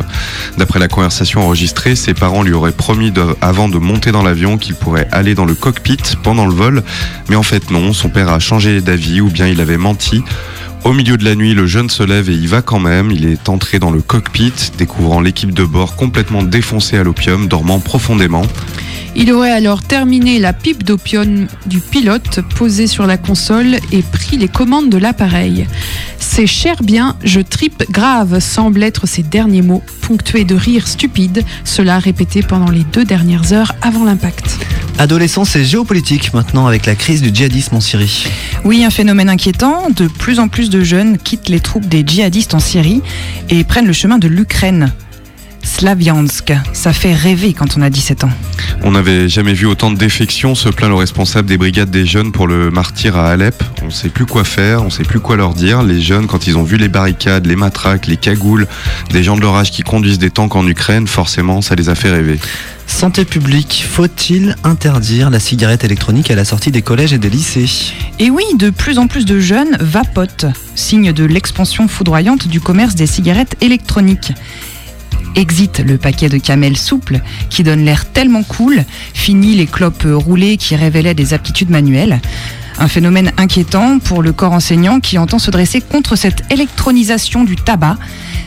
D'après la conversation enregistrée, ses parents lui auraient promis avant de monter dans l'avion qu'il pourrait aller dans le cockpit pendant le vol, mais en fait non, son père a changé d'avis ou bien il avait menti. Au milieu de la nuit, le jeune se lève et y va quand même. Il est entré dans le cockpit, découvrant l'équipe de bord complètement défoncée à l'opium, dormant profondément. Il aurait alors terminé la pipe d'opium du pilote posée sur la console et pris les commandes de l'appareil. C'est cher bien, je tripe grave, semble être ses derniers mots, ponctués de rires stupides, cela répété pendant les deux dernières heures avant l'impact. Adolescence et géopolitique maintenant avec la crise du djihadisme en Syrie. Oui, un phénomène inquiétant. De plus en plus de jeunes quittent les troupes des djihadistes en Syrie et prennent le chemin de l'Ukraine. Slaviansk, ça fait rêver quand on a 17 ans. On n'avait jamais vu autant de défections, se plaint le responsable des brigades des jeunes pour le martyr à Alep. On ne sait plus quoi faire, on ne sait plus quoi leur dire. Les jeunes, quand ils ont vu les barricades, les matraques, les cagoules, des gens de leur âge qui conduisent des tanks en Ukraine, forcément, ça les a fait rêver. Santé publique, faut-il interdire la cigarette électronique à la sortie des collèges et des lycées? Et oui, de plus en plus de jeunes vapotent, signe de l'expansion foudroyante du commerce des cigarettes électroniques. Exit le paquet de camel souple qui donne l'air tellement cool, fini les clopes roulées qui révélaient des aptitudes manuelles. Un phénomène inquiétant pour le corps enseignant qui entend se dresser contre cette électronisation du tabac.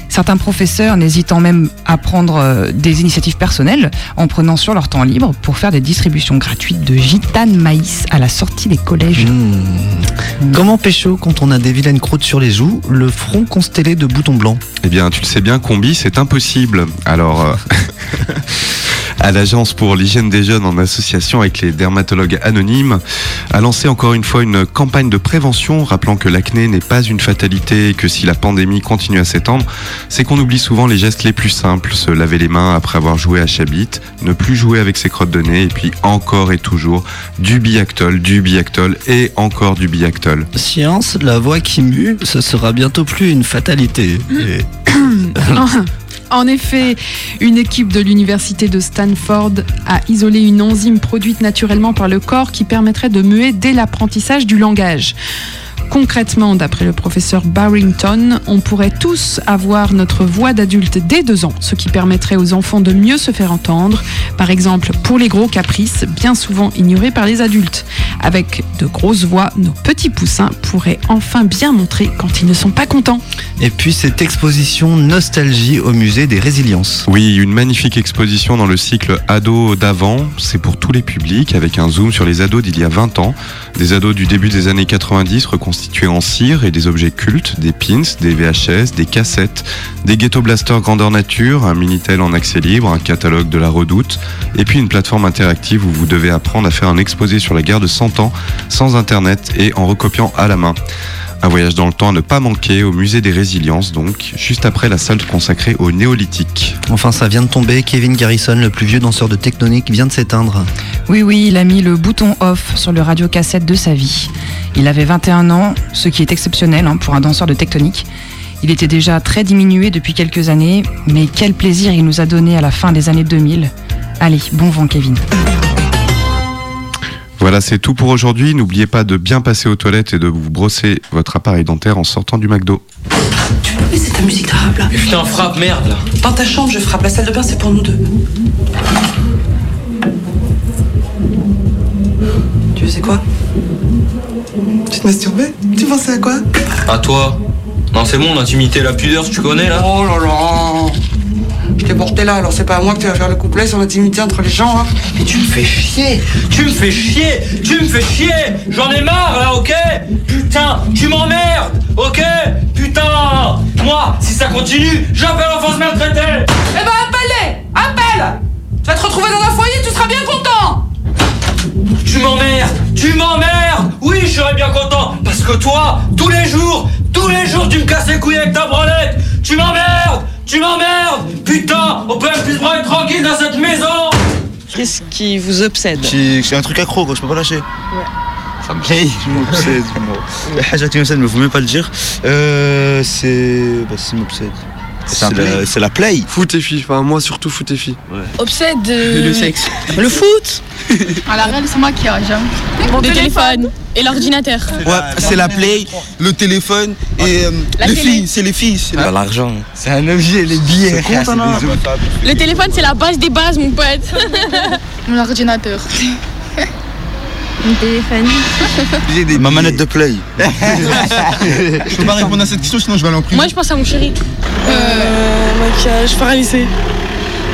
Certains professeurs n'hésitant même à prendre euh, des initiatives personnelles en prenant sur leur temps libre pour faire des distributions gratuites de gitane maïs à la sortie des collèges. Comment pécho quand on a des vilaines croûtes sur les joues, le front constellé de boutons blancs? Eh bien, tu le sais bien, combi, c'est impossible. Alors, euh, à l'Agence pour l'hygiène des jeunes, en association avec les dermatologues anonymes, a lancé encore une fois une campagne de prévention, rappelant que l'acné n'est pas une fatalité et que si la pandémie continue à s'étendre, c'est qu'on oublie souvent les gestes les plus simples, se laver les mains après avoir joué à Chabit, ne plus jouer avec ses crottes de nez, et puis encore et toujours du biactol, du biactol et encore du biactol. Science, la voix qui mue, ce sera bientôt plus une fatalité. Et- En effet, une équipe de l'université de Stanford a isolé une enzyme produite naturellement par le corps qui permettrait de muer dès l'apprentissage du langage. Concrètement, d'après le professeur Barrington, on pourrait tous avoir notre voix d'adulte dès deux ans, ce qui permettrait aux enfants de mieux se faire entendre, par exemple pour les gros caprices, bien souvent ignorés par les adultes. Avec de grosses voix, nos petits poussins pourraient enfin bien montrer quand ils ne sont pas contents. Et puis cette exposition Nostalgie au musée des Résiliences. Oui, une magnifique exposition dans le cycle Ados d'avant. C'est pour tous les publics, avec un zoom sur les ados d'il y a 20 ans. Des ados du début des années 90 reconstitués en cire et des objets cultes, des pins, des VHS, des cassettes, des ghetto blasters grandeur nature, un Minitel en accès libre, un catalogue de la redoute, et puis une plateforme interactive où vous devez apprendre à faire un exposé sur la guerre de 100 ans sans internet et en recopiant à la main. Un voyage dans le temps à ne pas manquer au musée des résiliences, donc, juste après la salle consacrée au néolithique. Enfin, ça vient de tomber. Kevin Garrison, le plus vieux danseur de Tectonique, vient de s'éteindre. Oui, oui, il a mis le bouton off sur le radiocassette de sa vie. Il avait 21 ans, ce qui est exceptionnel hein, pour un danseur de tectonique. Il était déjà très diminué depuis quelques années, mais quel plaisir il nous a donné à la fin des années 2000. Allez, bon vent Kevin. Voilà, c'est tout pour aujourd'hui. N'oubliez pas de bien passer aux toilettes et de vous brosser votre appareil dentaire en sortant du McDo. Mais c'est ta musique d'arabe là. Putain, frappe, merde là. Dans ta chambre, je frappe. La salle de bain, c'est pour nous deux. Tu sais quoi Tu te masturbais Tu pensais à quoi À toi Non, c'est bon, l'intimité, la pudeur, tu connais là Oh là là Je t'ai porté là, alors c'est pas à moi que tu vas faire le couplet sur l'intimité entre les gens. Hein. Mais tu me fais chier. Tu me fais chier. Tu me fais chier. J'en ai marre là, ok? Putain, tu m'emmerdes Ok? Putain Moi, si ça continue, j'appelle l'enfance maltraitée. Eh ben appelle-les. Appelle. Tu vas te retrouver dans un foyer, tu seras bien content. Tu m'emmerdes. Tu m'emmerdes. Oui, je serais bien content. Parce que toi, tous les jours, tous les jours, tu me casses les couilles avec ta branlette. Tu m'emmerdes tu m'emmerdes Putain On peut plus être tranquille dans cette maison Qu'est-ce qui vous obsède C'est un truc accro, quoi, je peux pas lâcher. Ouais. Ça me plaît, je m'obsède. La chose qui m'obsède, mais vous ne pouvez pas le dire. Euh, c'est. Bah, c'est m'obsède. C'est la, play. Foot et filles, enfin moi surtout foot et filles. Obsède. Le sexe. Le foot. À la réelle, c'est moi qui arrange. Mon téléphone. Et l'ordinateur. Ouais, c'est la play, le téléphone et euh, La les télé. filles, c'est les filles. C'est Pas l'argent. C'est un objet, les billets. Le téléphone, c'est la base des bases, mon pote. Mon ordinateur. Mon téléphone. Ma manette de play. Je peux pas répondre à cette question, sinon je vais aller en prison. Moi, je pense à mon chéri. Euh, maquillage paralysé.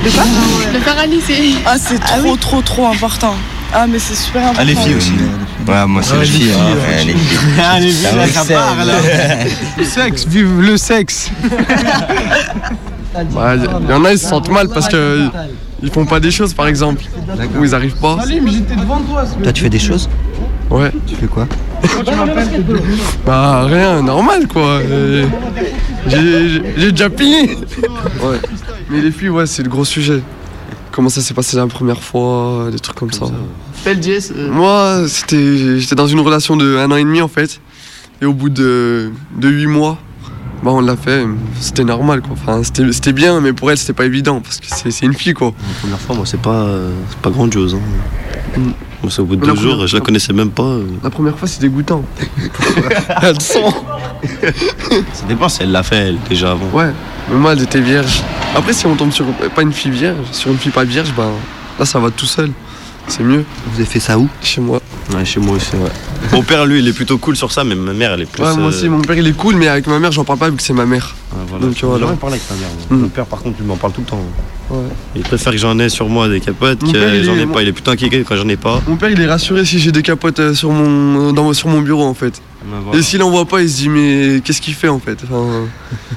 De quoi Le paralysé. Ah, c'est trop, trop, trop important. Ah, mais c'est super important. Ah, les filles aussi. Ouais, moi c'est Ouais, les les filles. hein. les filles. Ah, les filles, Ça là, ça m'obsède. part, là. Le sexe, vive le sexe. Il y en a, ils se sentent mal parce que ils font pas des choses par exemple. Ou ils arrivent pas. j'étais devant toi. Toi, tu fais des choses Ouais. Tu fais quoi Bah rien, normal quoi. Euh, J'ai déjà plié. Ouais. Mais les filles, ouais, c'est le gros sujet. Comment ça s'est passé la première fois, des trucs comme ça. Appelle Jess. Moi, c'était, j'étais dans une relation de un an et demi en fait. Et au bout de, de 8 mois, bah on l'a fait. C'était normal quoi. Enfin, c'était, c'était bien, mais pour elle, c'était pas évident parce que c'est, c'est une fille quoi. La première fois, moi, c'est pas, euh, c'est pas grandiose. Hein. C'est au bout de La deux jours, je la connaissais même pas. euh. La première fois, c'est dégoûtant. elle sent. Ça dépend si elle l'a fait, elle, déjà avant. Ouais, mais moi, elle était vierge. Après, si on tombe sur pas une fille vierge, sur une fille pas vierge, bah là, ça va tout seul. C'est mieux. Vous avez fait ça où? Chez moi. Ouais, chez moi aussi, ouais. Mon père, lui, il est plutôt cool sur ça, mais ma mère, elle est plus. Ouais, moi euh, aussi, mon père, il est cool, mais avec ma mère, j'en parle pas vu que c'est ma mère. ouais, voilà. Donc, voilà. J'ai jamais parlé avec ta mère. moi. Mm. Mon père, par contre, il m'en parle tout le temps. Ouais. Il préfère que j'en ai sur moi des capotes Mon que j'en est- ai pas. Il est plutôt inquiet quand j'en ai pas. Mon père, il est rassuré si j'ai des capotes euh, sur mon, dans, sur mon bureau, en fait. Ben, voilà. Et s'il en voit pas, il se dit, mais qu'est-ce qu'il fait, en fait? Enfin,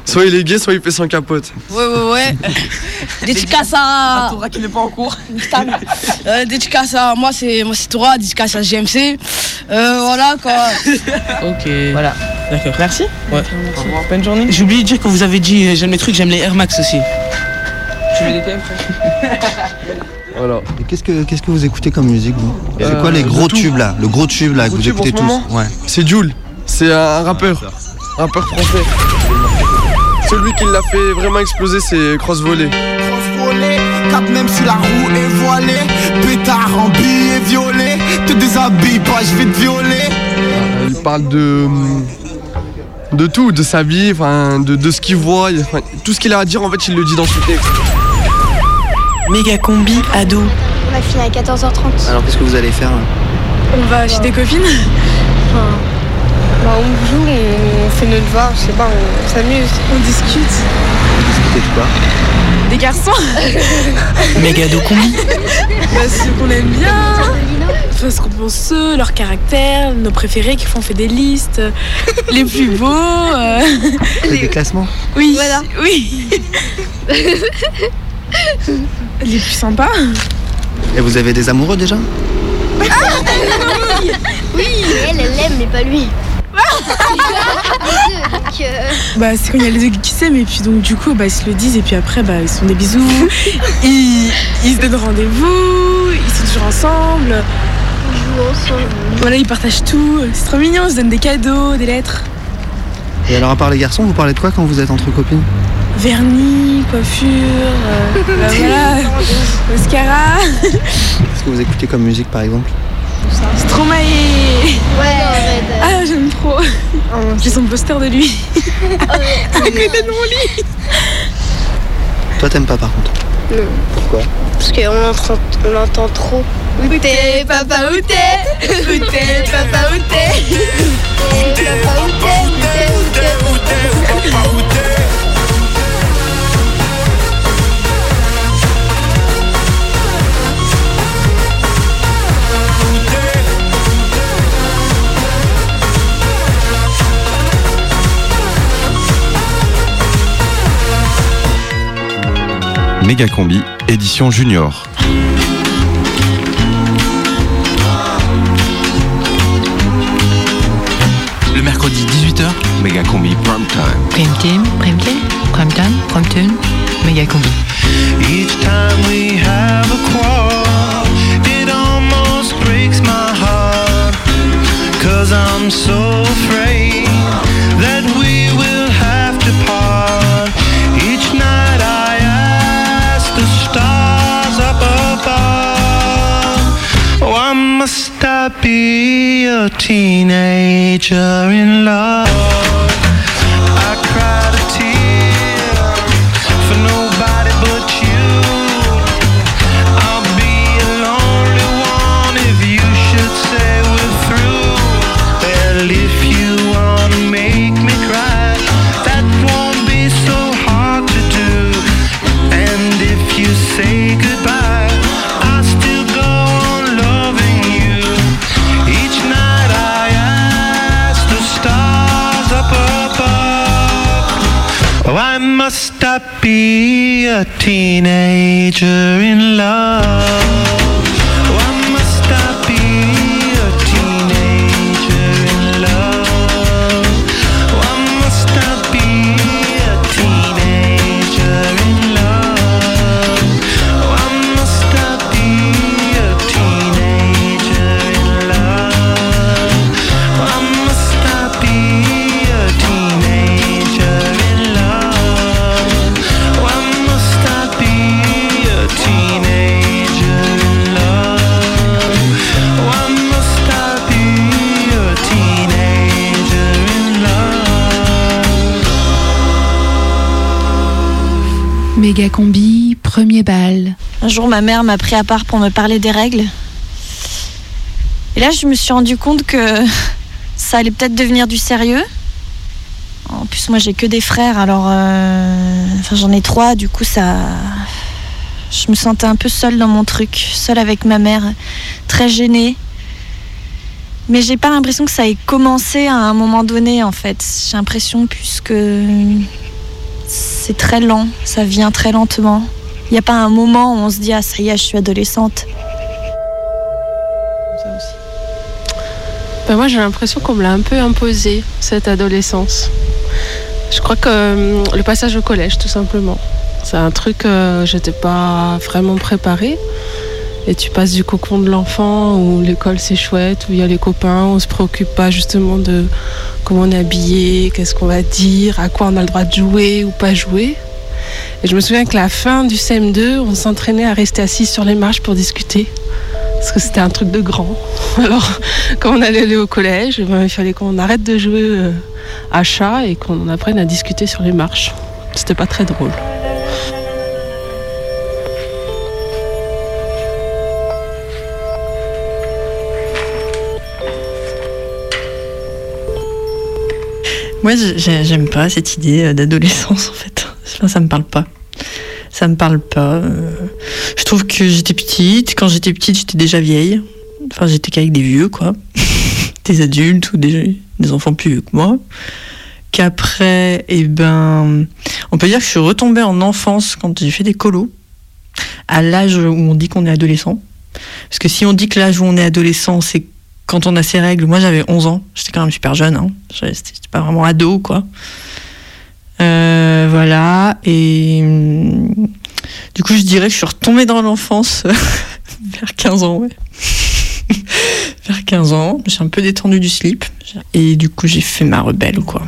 Soit il est gay, soit il fait sans capote. Ouais, ouais, ouais. dédicace à. Toura qui n'est pas en cours. euh, dédicace à. Moi, c'est moi, c'est Toura, dédicace à GMC. Euh, voilà, quoi. Ok. Voilà. D'accord. Merci. Ouais. Bonne journée. J'ai oublié de dire que vous avez dit euh, j'aime les trucs, j'aime les Air Max aussi. Tu mets des thèmes, Voilà. Et qu'est-ce que, qu'est-ce que vous écoutez comme musique, vous C'est Euh, quoi les gros tubes là Le gros tube là que vous écoutez ce tous Ouais. C'est Jules. C'est un rappeur. Rappeur français. Celui qui l'a fait vraiment exploser, c'est Cross Volley. volé, cap même si la roue est voilée, pétard en billet violet, te déshabille pas, je vais te violer. Il parle de de tout, de sa vie, enfin de, de ce qu'il voit, tout ce qu'il a à dire en fait il le dit dans son texte. Méga combi ado. On a fini à 14h30. Alors qu'est-ce que vous allez faire là? On va chez des copines enfin, bah, On joue, on fait nos devoirs, je sais pas, on s'amuse. On discute. Discutez de quoi? Des garçons Méga ado combi. bah, Ceux qu'on aime bien. Enfin, ce qu'on pense eux, leur caractère, nos préférés, qui font fait des listes. Les plus beaux. euh. Faites des classements? Oui. Voilà. Oui. Les plus sympas. Et vous avez des amoureux déjà Oui, elle, elle l'aime, mais pas lui. Bah, c'est quand il y a les deux qui s'aiment et puis donc du coup bah, ils se le disent et puis après bah, ils se font des bisous, ils, ils se donnent rendez-vous, ils sont toujours ensemble. Ils jouent ensemble. Voilà, ils partagent tout, c'est trop mignon, ils se donnent des cadeaux, des lettres. Et alors, à part les garçons, vous parlez de quoi quand vous êtes entre copines? Vernis, coiffure, euh, bah, voilà, mascara. Qu'est-ce que vous écoutez comme musique, par exemple Stromae Ouais, Ah, j'aime trop J'ai son poster de lui à côté de mon lit Toi, t'aimes pas, par contre Non. Pourquoi Parce qu'on entend, on entend trop. Où t'es, papa, où t'es Où t'es, papa, où t'es Où t'es, papa, où t'es Où t'es, où t'es, papa, où t'es Méga Combi, édition junior. Le mercredi 18h, Méga Combi Prime Time. Prime Team, Prime Team, Prime Time, Prime Tune, Méga Combi. Each time we have a quarrel, it almost breaks my heart. Cause I'm so afraid that we will have to part. Must I be a teenager in love? I cried teenager Méga combi, premier bal. Un jour, ma mère m'a pris à part pour me parler des règles. Et là, je me suis rendu compte que ça allait peut-être devenir du sérieux. En plus, moi, j'ai que des frères, alors. euh, Enfin, j'en ai trois, du coup, ça. Je me sentais un peu seule dans mon truc, seule avec ma mère, très gênée. Mais j'ai pas l'impression que ça ait commencé à un moment donné, en fait. J'ai l'impression, puisque c'est très lent, ça vient très lentement. Il n'y a pas un moment où on se dit Ah, ça y est, je suis adolescente. Bah, moi, j'ai l'impression qu'on me l'a un peu imposé, cette adolescence. Je crois que euh, le passage au collège, tout simplement. C'est un truc, euh, j'étais pas vraiment préparée. Et tu passes du cocon de l'enfant où l'école c'est chouette, où il y a les copains, on se préoccupe pas justement de comment on est habillé, qu'est-ce qu'on va dire, à quoi on a le droit de jouer ou pas jouer. Et je me souviens que la fin du CM2, on s'entraînait à rester assis sur les marches pour discuter. Parce que c'était un truc de grand. Alors, quand on allait aller au collège, eh ben, il fallait qu'on arrête de jouer euh, à chat et qu'on apprenne à discuter sur les marches. C'était pas très drôle. Moi, j'ai- j'aime pas cette idée euh, d'adolescence, en fait. Enfin, ça me parle pas. Ça me parle pas. euh. Je trouve que j'étais petite. Quand j'étais petite, j'étais déjà vieille. Enfin, j'étais qu'avec des vieux, quoi. des adultes ou des, des enfants plus vieux que moi. Qu'après, eh ben, on peut dire que je suis retombée en enfance quand j'ai fait des colos. À l'âge où on dit qu'on est adolescent. Parce que si on dit que l'âge où on est adolescent, c'est quand on a ses règles, moi j'avais 11 ans, j'étais quand même super jeune, hein. C'était pas vraiment ado quoi. Euh, voilà, et hum, du coup je dirais que je suis retombée dans l'enfance vers 15 ans, ouais. vers 15 ans, j'ai un peu détendu du slip, et du coup j'ai fait ma rebelle quoi.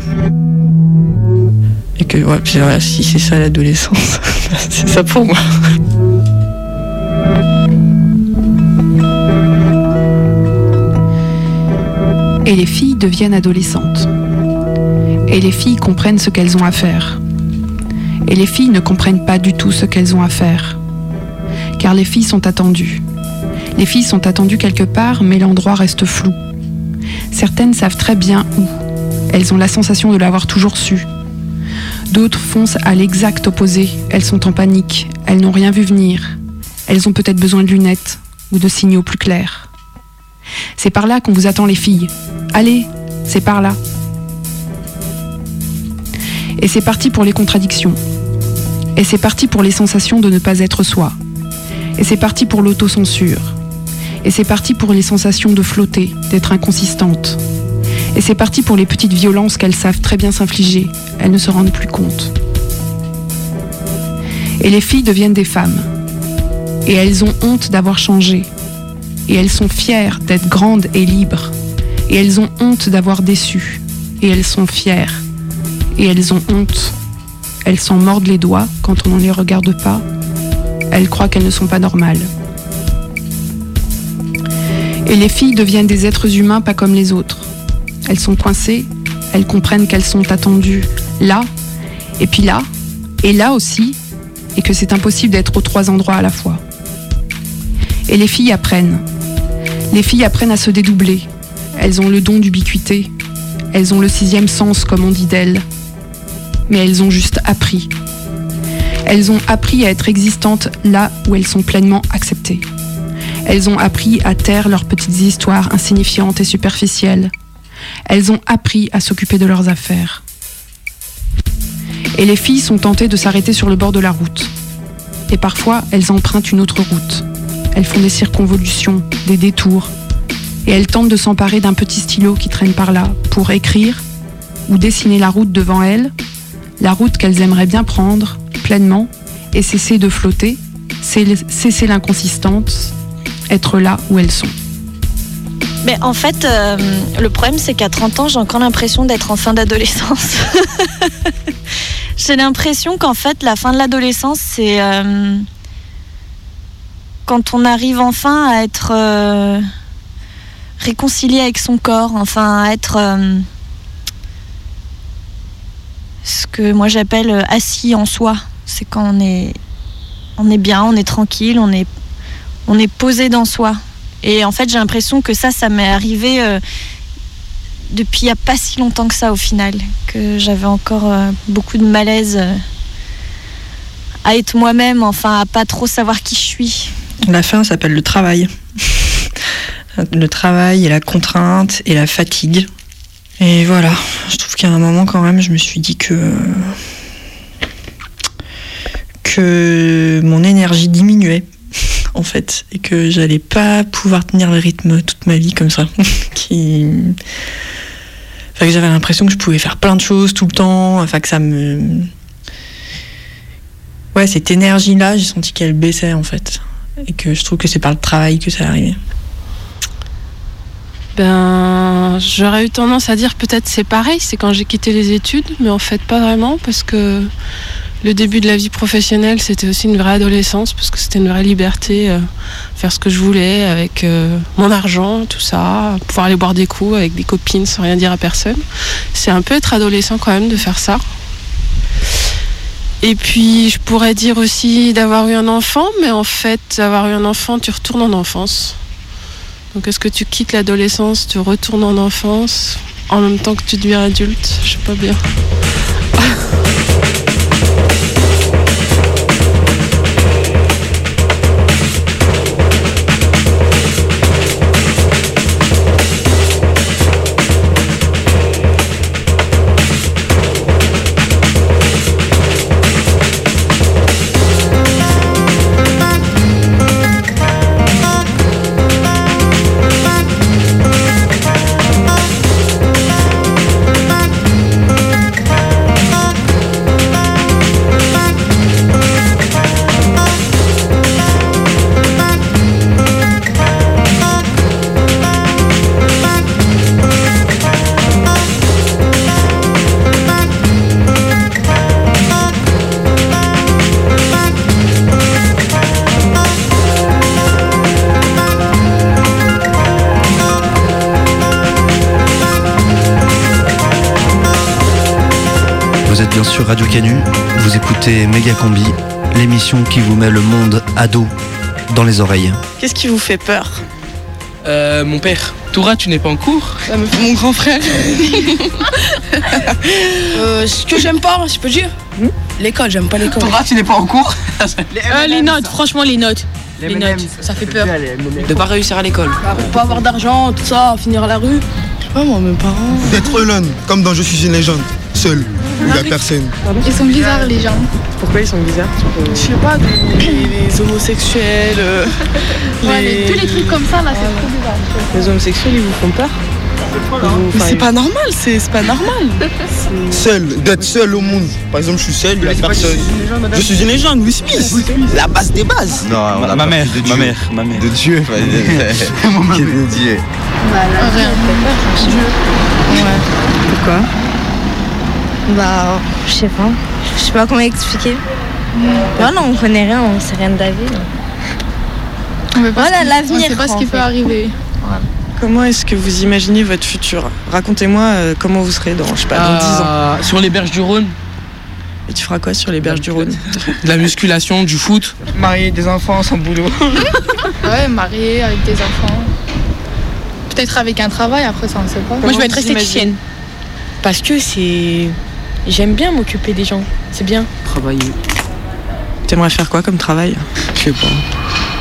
Et que ouais, voilà, si c'est ça l'adolescence, c'est ça pour moi. Et les filles deviennent adolescentes. Et les filles comprennent ce qu'elles ont à faire. Et les filles ne comprennent pas du tout ce qu'elles ont à faire. Car les filles sont attendues. Les filles sont attendues quelque part, mais l'endroit reste flou. Certaines savent très bien où. Elles ont la sensation de l'avoir toujours su. D'autres foncent à l'exact opposé. Elles sont en panique. Elles n'ont rien vu venir. Elles ont peut-être besoin de lunettes ou de signaux plus clairs. C'est par là qu'on vous attend les filles. Allez, c'est par là. Et c'est parti pour les contradictions. Et c'est parti pour les sensations de ne pas être soi. Et c'est parti pour l'autocensure. Et c'est parti pour les sensations de flotter, d'être inconsistante. Et c'est parti pour les petites violences qu'elles savent très bien s'infliger. Elles ne se rendent plus compte. Et les filles deviennent des femmes. Et elles ont honte d'avoir changé. Et elles sont fières d'être grandes et libres. Et elles ont honte d'avoir déçu. Et elles sont fières. Et elles ont honte. Elles s'en mordent les doigts quand on ne les regarde pas. Elles croient qu'elles ne sont pas normales. Et les filles deviennent des êtres humains pas comme les autres. Elles sont coincées, elles comprennent qu'elles sont attendues là, et puis là, et là aussi, et que c'est impossible d'être aux trois endroits à la fois. Et les filles apprennent. Les filles apprennent à se dédoubler. Elles ont le don d'ubiquité. Elles ont le sixième sens, comme on dit d'elles. Mais elles ont juste appris. Elles ont appris à être existantes là où elles sont pleinement acceptées. Elles ont appris à taire leurs petites histoires insignifiantes et superficielles. Elles ont appris à s'occuper de leurs affaires. Et les filles sont tentées de s'arrêter sur le bord de la route. Et parfois, elles empruntent une autre route. Elles font des circonvolutions, des détours. Et elles tentent de s'emparer d'un petit stylo qui traîne par là pour écrire ou dessiner la route devant elles, la route qu'elles aimeraient bien prendre pleinement et cesser de flotter, cesser l'inconsistance, être là où elles sont. Mais en fait, euh, le problème, c'est qu'à 30 ans, j'ai encore l'impression d'être en fin d'adolescence. j'ai l'impression qu'en fait, la fin de l'adolescence, c'est euh, quand on arrive enfin à être euh, réconcilié avec son corps, enfin être euh, ce que moi j'appelle euh, assis en soi. C'est quand on est, on est bien, on est tranquille, on est, on est posé dans soi. Et en fait, j'ai l'impression que ça, ça m'est arrivé euh, depuis il n'y a pas si longtemps que ça au final. Que j'avais encore beaucoup de malaise à être moi-même, enfin à pas trop savoir qui je suis. La fin s'appelle le travail. Le travail et la contrainte et la fatigue. Et voilà, je trouve qu'à un moment quand même, je me suis dit que que mon énergie diminuait en fait et que j'allais pas pouvoir tenir le rythme toute ma vie comme ça. J'avais l'impression que je pouvais faire plein de choses tout le temps, enfin que ça me Ouais, cette énergie-là, j'ai senti qu'elle baissait en fait. Et que je trouve que c'est par le travail que ça arrivé. Ben, j'aurais eu tendance à dire peut-être c'est pareil, c'est quand j'ai quitté les études, mais en fait pas vraiment parce que le début de la vie professionnelle c'était aussi une vraie adolescence parce que c'était une vraie liberté, euh, faire ce que je voulais avec euh, mon argent, tout ça, pouvoir aller boire des coups avec des copines sans rien dire à personne. C'est un peu être adolescent quand même de faire ça. Et puis je pourrais dire aussi d'avoir eu un enfant, mais en fait d'avoir eu un enfant tu retournes en enfance. Donc est-ce que tu quittes l'adolescence, tu retournes en enfance en même temps que tu deviens adulte? Je sais pas bien. bien qui vous met le monde ado dans les oreilles. Qu'est-ce qui vous fait peur Euh, mon père. Toura, tu n'es pas en cours Mon grand frère. euh, ce que j'aime pas, je peux dire L'école, j'aime pas l'école. Toura, tu n'es pas en cours Euh, les notes, franchement, les notes. Les, notes, ça fait peur. De pas réussir à l'école. Bah, pour pas avoir d'argent, tout ça, finir à la rue. Je sais pas, moi, mes parents. D'être alone, comme dans Je suis une légende. Seul, où il n'y a personne. Ils sont bizarres, les gens. Pourquoi ils sont bizarres Je sais pas, les, les homosexuels, euh, Ouais, les... mais tous les trucs comme ça, là, c'est trop bizarre. Les homosexuels, ils vous font peur Mais c'est pas normal, c'est c'est pas normal. Seul, d'être seul au monde. Par exemple, je suis seul, il n'y a personne. Je suis une légende, Will Smith. La base des bases. Non, Voilà, ma mère, de ma Dieu. mère, ma mère. De Dieu. de Dieu. Rien. Pourquoi Bah, je sais pas. Je sais pas comment expliquer. Voilà, on connaît rien, on sait rien de la vie. On veut pas Voilà, ce qui- l'avenir, On sait pas ce en qui fait. peut arriver. Comment est-ce que vous imaginez votre futur? Racontez-moi euh, comment vous serez dans, je sais pas, dans 10 ans. Euh, Sur les berges du Rhône. Et tu feras quoi sur les berges du Rhône? De la musculation, du foot. Marier des enfants sans boulot. Ouais, marié, avec des enfants. Peut-être avec un travail, après ça, on ne sait pas. Moi, je vais être esthéticienne. Parce que c'est. J'aime bien m'occuper des gens. C'est bien. Travailler. T'aimerais faire quoi comme travail Je sais pas.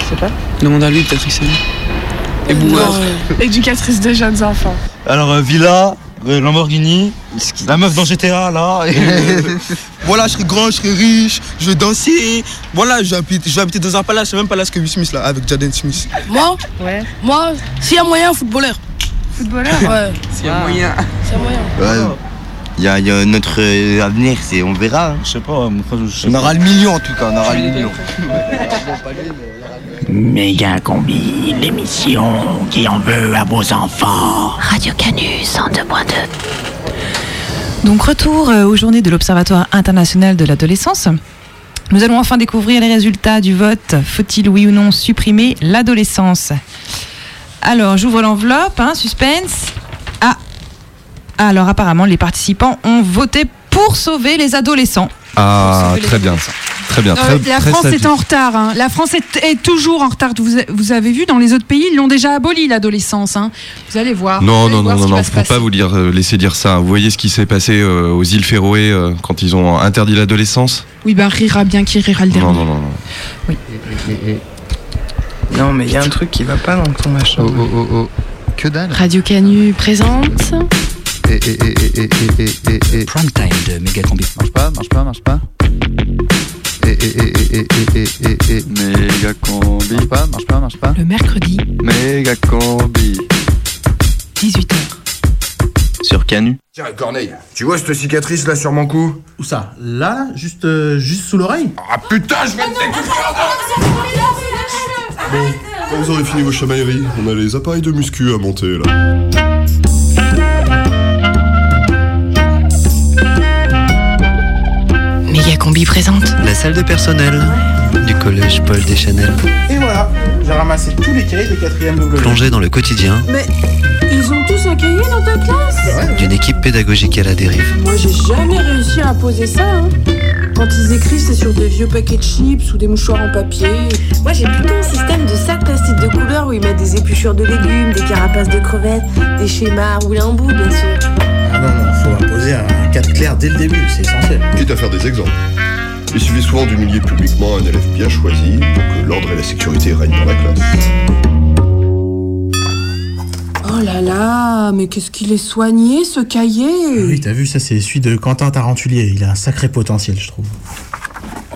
Je sais pas. Demande à lui, peut-être sait. Et boueur. Éducatrice de jeunes enfants. Alors, euh, Villa, euh, Lamborghini, la meuf dans GTA, là. et- Voilà, je serai grand, je serai riche, je vais danser. Voilà, je vais habiter, je vais habiter dans un palace, le même palace que Will Smith là, avec Jaden Smith. Moi Ouais. Moi, s'il y a moyen, footballeur. Footballeur Ouais, S'il y a moyen. s'il y a moyen. Ouais. Il y a, il y a notre euh, avenir, c'est, on verra. hein. Je sais pas. moi, je sais On pas. aura le million en tout cas, on aura le million. Méga Combi, l'émission qui en veut à vos enfants. Radio Canus 102.2. Donc retour euh, aux journées de l'Observatoire international de l'adolescence. Nous allons enfin découvrir les résultats du vote. Faut-il oui ou non supprimer l'adolescence? Alors j'ouvre l'enveloppe, hein, suspense. Alors apparemment les participants ont voté pour sauver les adolescents. Ah, très bien. Très bien. Très, Euh, la très France est en retard. hein. La France est, est toujours en retard. Vous, vous avez vu, dans les autres pays, ils l'ont déjà aboli, l'adolescence. hein. Vous allez voir. Non, allez non, voir non, non, non, faut pas vous dire, euh, laisser dire ça. Vous voyez ce qui s'est passé euh, aux îles Féroé euh, quand ils ont interdit l'adolescence? Oui, ben rira bien qui rira le dernier. Non, non, non, non. Non, mais il y a un truc qui va pas dans ton machin. Oh, oh, oh, oh. Que dalle. Radio Canu présente. Prime time de méga combi. Marche pas, marche pas, marche pas. Méga combi. Marche pas, marche pas, marche pas. Le mercredi. Méga combi. 18h. Sur Canu. Tiens, Corneille, tu vois cette cicatrice là sur mon cou Où ça Là Juste, euh, juste sous l'oreille Ah putain, je vais te découper Bon, vous aurez fini vos chamailleries, on a les appareils de muscu à monter là. Méga Combi présente. La salle de personnel du collège Paul Deschanel. Et voilà, j'ai ramassé tous les cahiers des quatrièmes W. Plongé dans le quotidien Mais ils ont tous un cahier dans ta classe d'une équipe pédagogique à la dérive. Moi, j'ai jamais réussi à imposer ça. hein. Quand ils écrivent, c'est sur des vieux paquets de chips ou des mouchoirs en papier. Moi j'ai plutôt un système de sacs plastiques de couleur où ils mettent des épluchures de légumes, des carapaces de crevettes, des schémas roulés en bout bien sûr. Ah non, non, faut imposer un cadre clair dès le début, c'est essentiel. Quitte à faire des exemples. Il suffit souvent d'humilier publiquement un élève bien choisi pour que l'ordre et la sécurité règnent dans la classe. Oh là là, mais qu'est-ce qu'il est soigné ce cahier? Oui, t'as vu, ça c'est celui de Quentin Tarantulier. Il a un sacré potentiel, je trouve.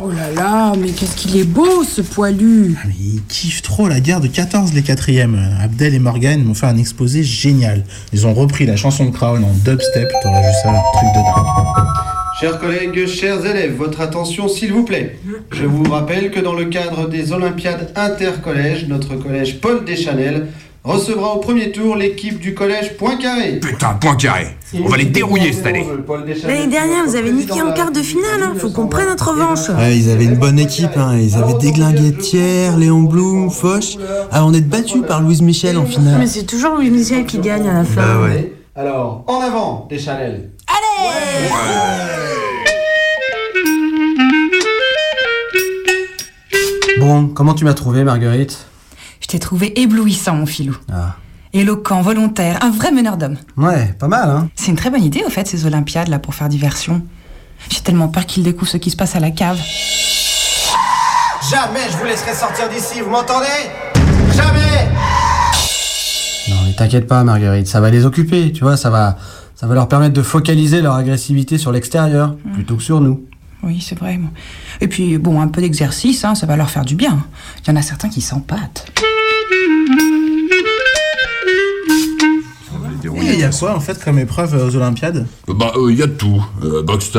Oh là là, mais qu'est-ce qu'il est beau ce poilu Ah, mais il kiffe trop la guerre de 14, les quatrièmes. Abdel et Morgan m'ont fait un exposé génial. Ils ont repris la chanson de Crown en dubstep. T'aurais vu ça, truc de dingue. Chers collègues, chers élèves, votre attention s'il vous plaît. Je vous rappelle que dans le cadre des Olympiades intercollèges, notre collège Paul Deschanel recevra au premier tour l'équipe du collège Poincaré. Putain, Poincaré On va les dérouiller cette année L'année dernière, vous avez niqué en quart de finale, hein. faut qu'on prenne notre revanche Ils avaient une bonne équipe, hein. ils avaient déglingué Thiers, Léon Blum, Foch, avant d'être battus par Louise Michel en finale. Mais c'est toujours Louise Michel qui gagne à la bah fin. Alors, en avant, des Chanel Allez ouais Bon, comment tu m'as trouvé, Marguerite? T'ai trouvé éblouissant, mon filou. Ah. Éloquent, volontaire, un vrai meneur d'hommes. Ouais, pas mal, hein C'est une très bonne idée, au fait, ces Olympiades, là, pour faire diversion. J'ai tellement peur qu'il découvre ce qui se passe à la cave. Jamais je vous laisserai sortir d'ici, vous m'entendez? Jamais Non, mais t'inquiète pas, Marguerite, ça va les occuper, tu vois, ça va, ça va leur permettre de focaliser leur agressivité sur l'extérieur, plutôt que sur nous. Oui, c'est vrai. Et puis, bon, un peu d'exercice, hein, ça va leur faire du bien. Il y en a certains qui s'empâtent. Il y a quoi en fait comme épreuve aux Olympiades Bah, il y a de tout. Euh, boxe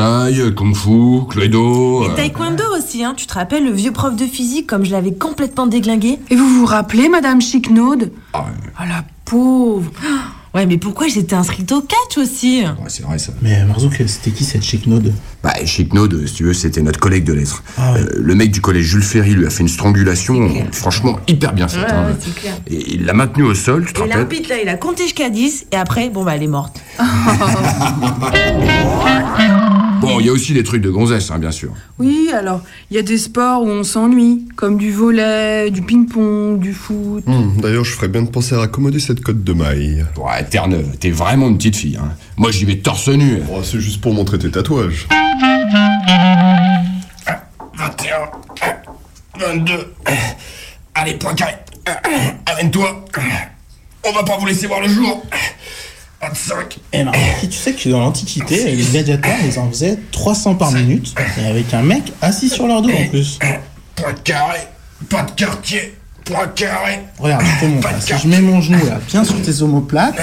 kung fu, cluedo. Et taekwondo aussi, hein. Tu te rappelles le vieux prof de physique comme je l'avais complètement déglingué Et vous vous rappelez, Madame Chicnaude Ah la pauvre Ouais, mais pourquoi j'étais inscrite au catch aussi? Ouais, c'est vrai ça. Mais Marzouk, c'était qui cette Chicnaude Bah, Chicnaude, si tu veux, c'était notre collègue de lettres. Ah ouais. Euh, le mec du collège Jules Ferry lui a fait une strangulation, franchement, hyper bien faite. Ouais, hein. ouais, c'est clair. Et il l'a maintenue au sol, tu te Et rappelles? l'arbitre là, il a compté jusqu'à 10 et après, bon bah elle est morte. Bon, il y a aussi des trucs de gonzesse, hein, bien sûr. Oui, alors, il y a des sports où on s'ennuie, comme du volet, du ping-pong, du foot. Hmm, D'ailleurs, je ferais bien de penser à raccommoder cette cote de maille. Ouais, Terre-Neuve, t'es vraiment une petite fille. Hein. Moi, j'y vais torse nu. Oh, c'est juste pour montrer tes tatouages. 21, 22. Allez, point carré. Amène-toi. On va pas vous laisser voir le jour. 25. Eh Marzouk, tu sais que dans l'Antiquité, les gladiateurs, ils en faisaient 300 par minute, et avec un mec assis sur leur dos en plus. Point carré. Pas de quartier. Point carré. Regarde, je te montre. là. Si je mets mon genou là, bien sur tes omoplates,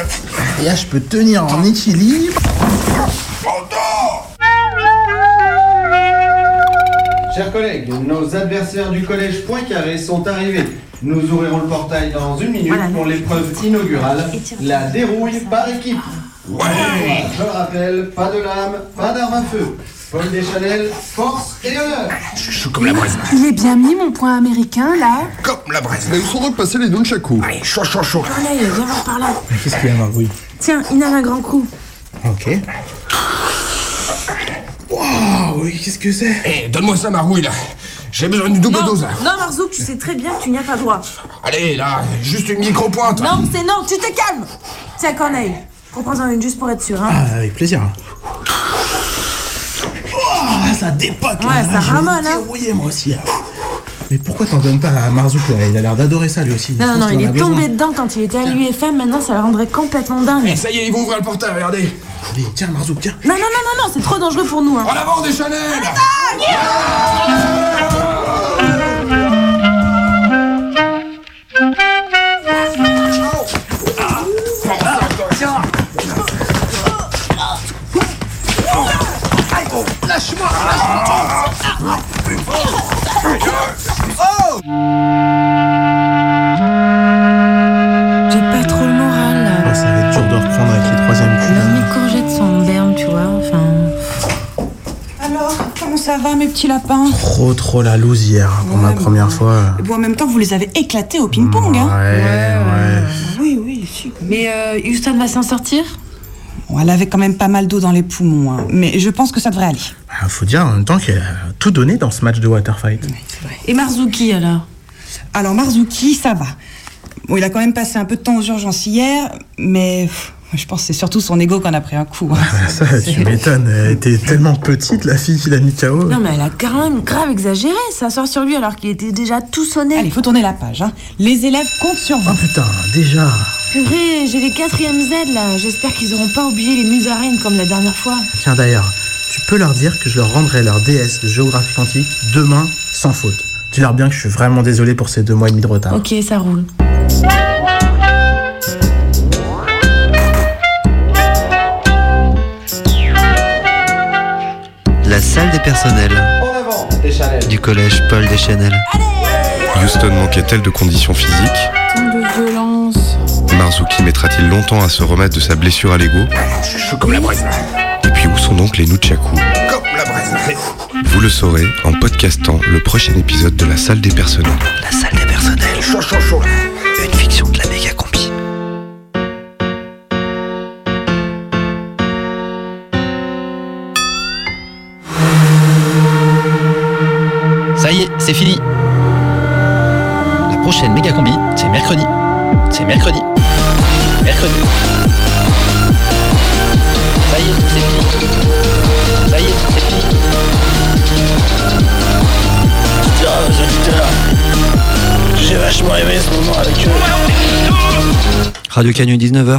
et là je peux tenir en équilibre. Chers collègues, nos adversaires du collège Poincaré sont arrivés. Nous ouvrirons le portail dans une minute pour l'épreuve inaugurale, la dérouille par équipe. Je le rappelle, pas de lame, pas d'arme à feu. Paul Deschanel, force et honneur. Chaud comme la braise. Il est bien mis, mon point américain, là Comme la braise. Mais il faudra passer les nunchaku. Allez, chaud, chaud, chaud. Allez, viens voir par là. Qu'est-ce qu'il y a, Margouille Tiens, inhale un grand coup. Ok. Waouh, oui, qu'est-ce que c'est Eh, donne-moi ça, Marouille, là. J'ai besoin d'une double non, dose, là. non Marzouk, tu sais très bien que tu n'y as pas droit. Allez, là, juste une micro-pointe. Non, c'est non, tu te calmes Tiens, Corneille, reprends-en une juste pour être sûr, hein. Ah, avec plaisir. Oh, ça dépote là. Ouais, ça Là, ramole, hein. moi aussi. là. Mais pourquoi t'en donnes pas à Marzouk là? Il a l'air d'adorer ça lui aussi. Non, non, non, il est besoin. tombé dedans quand il était à l'UFM, maintenant ça le rendrait complètement dingue. Eh, ça y est, ils vont ouvrir le portail, regardez. Allez, tiens Marzouk, tiens. Non, non, non, non, non, c'est trop dangereux pour nous, hein. En avant, des Chanel Lâche-moi J'ai pas trop le moral, là. Oh, Ça va être dur de reprendre avec les troisièmes. Même mes courgettes sont en berne, tu vois, enfin... Alors, comment ça va, mes petits lapins? Trop trop la loose hier hein, pour ma première fois. Bon, en même temps, vous les avez éclatés au ping-pong, hein Ouais, ouais. Oui, oui, si. Mais euh, Houston va s'en sortir? Bon, elle avait quand même pas mal d'eau dans les poumons, hein, mais je pense que ça devrait aller. Bah, faut dire en même temps qu'elle a tout donné dans ce match de waterfight. Et Marzuki, alors? Alors, Marzuki, ça va. Bon, il a quand même passé un peu de temps aux urgences hier, mais pff, je pense que c'est surtout son ego qu'on a pris un coup. hein. Ça, tu m'étonnes. Elle était tellement petite, la fille qui l'a mis KO. Non, mais elle a quand même grave exagéré, ça sort sur lui alors qu'il était déjà tout sonné. Allez, faut tourner la page. Hein. Les élèves comptent sur vous. Oh putain, déjà. Purée, j'ai les 4ème Z là, j'espère qu'ils auront pas oublié les musaraines comme la dernière fois. Tiens d'ailleurs, tu peux leur dire que je leur rendrai leur DS de géographie quantique demain sans faute. Dis-leur bien que je suis vraiment désolé pour ces deux mois et demi de retard. Ok, ça roule. La salle des personnels En avant, Deschanel. du collège Paul Deschanel. Houston manquait-elle de conditions physiques Tant de violence. Marzuki mettra-t-il longtemps à se remettre de sa blessure à l'ego Chaud comme la braise. Où sont donc les Nunchaku Comme la. Vous le saurez en podcastant le prochain épisode de La Salle des Personnels. La Salle des Personnels. Chaud, chaud, chaud. Une fiction de la méga combi. Ça y est, c'est fini. La prochaine méga combi, c'est mercredi. C'est mercredi. Mercredi. j'ai vachement aimé ce moment avec eux. Radio Canyon 19h.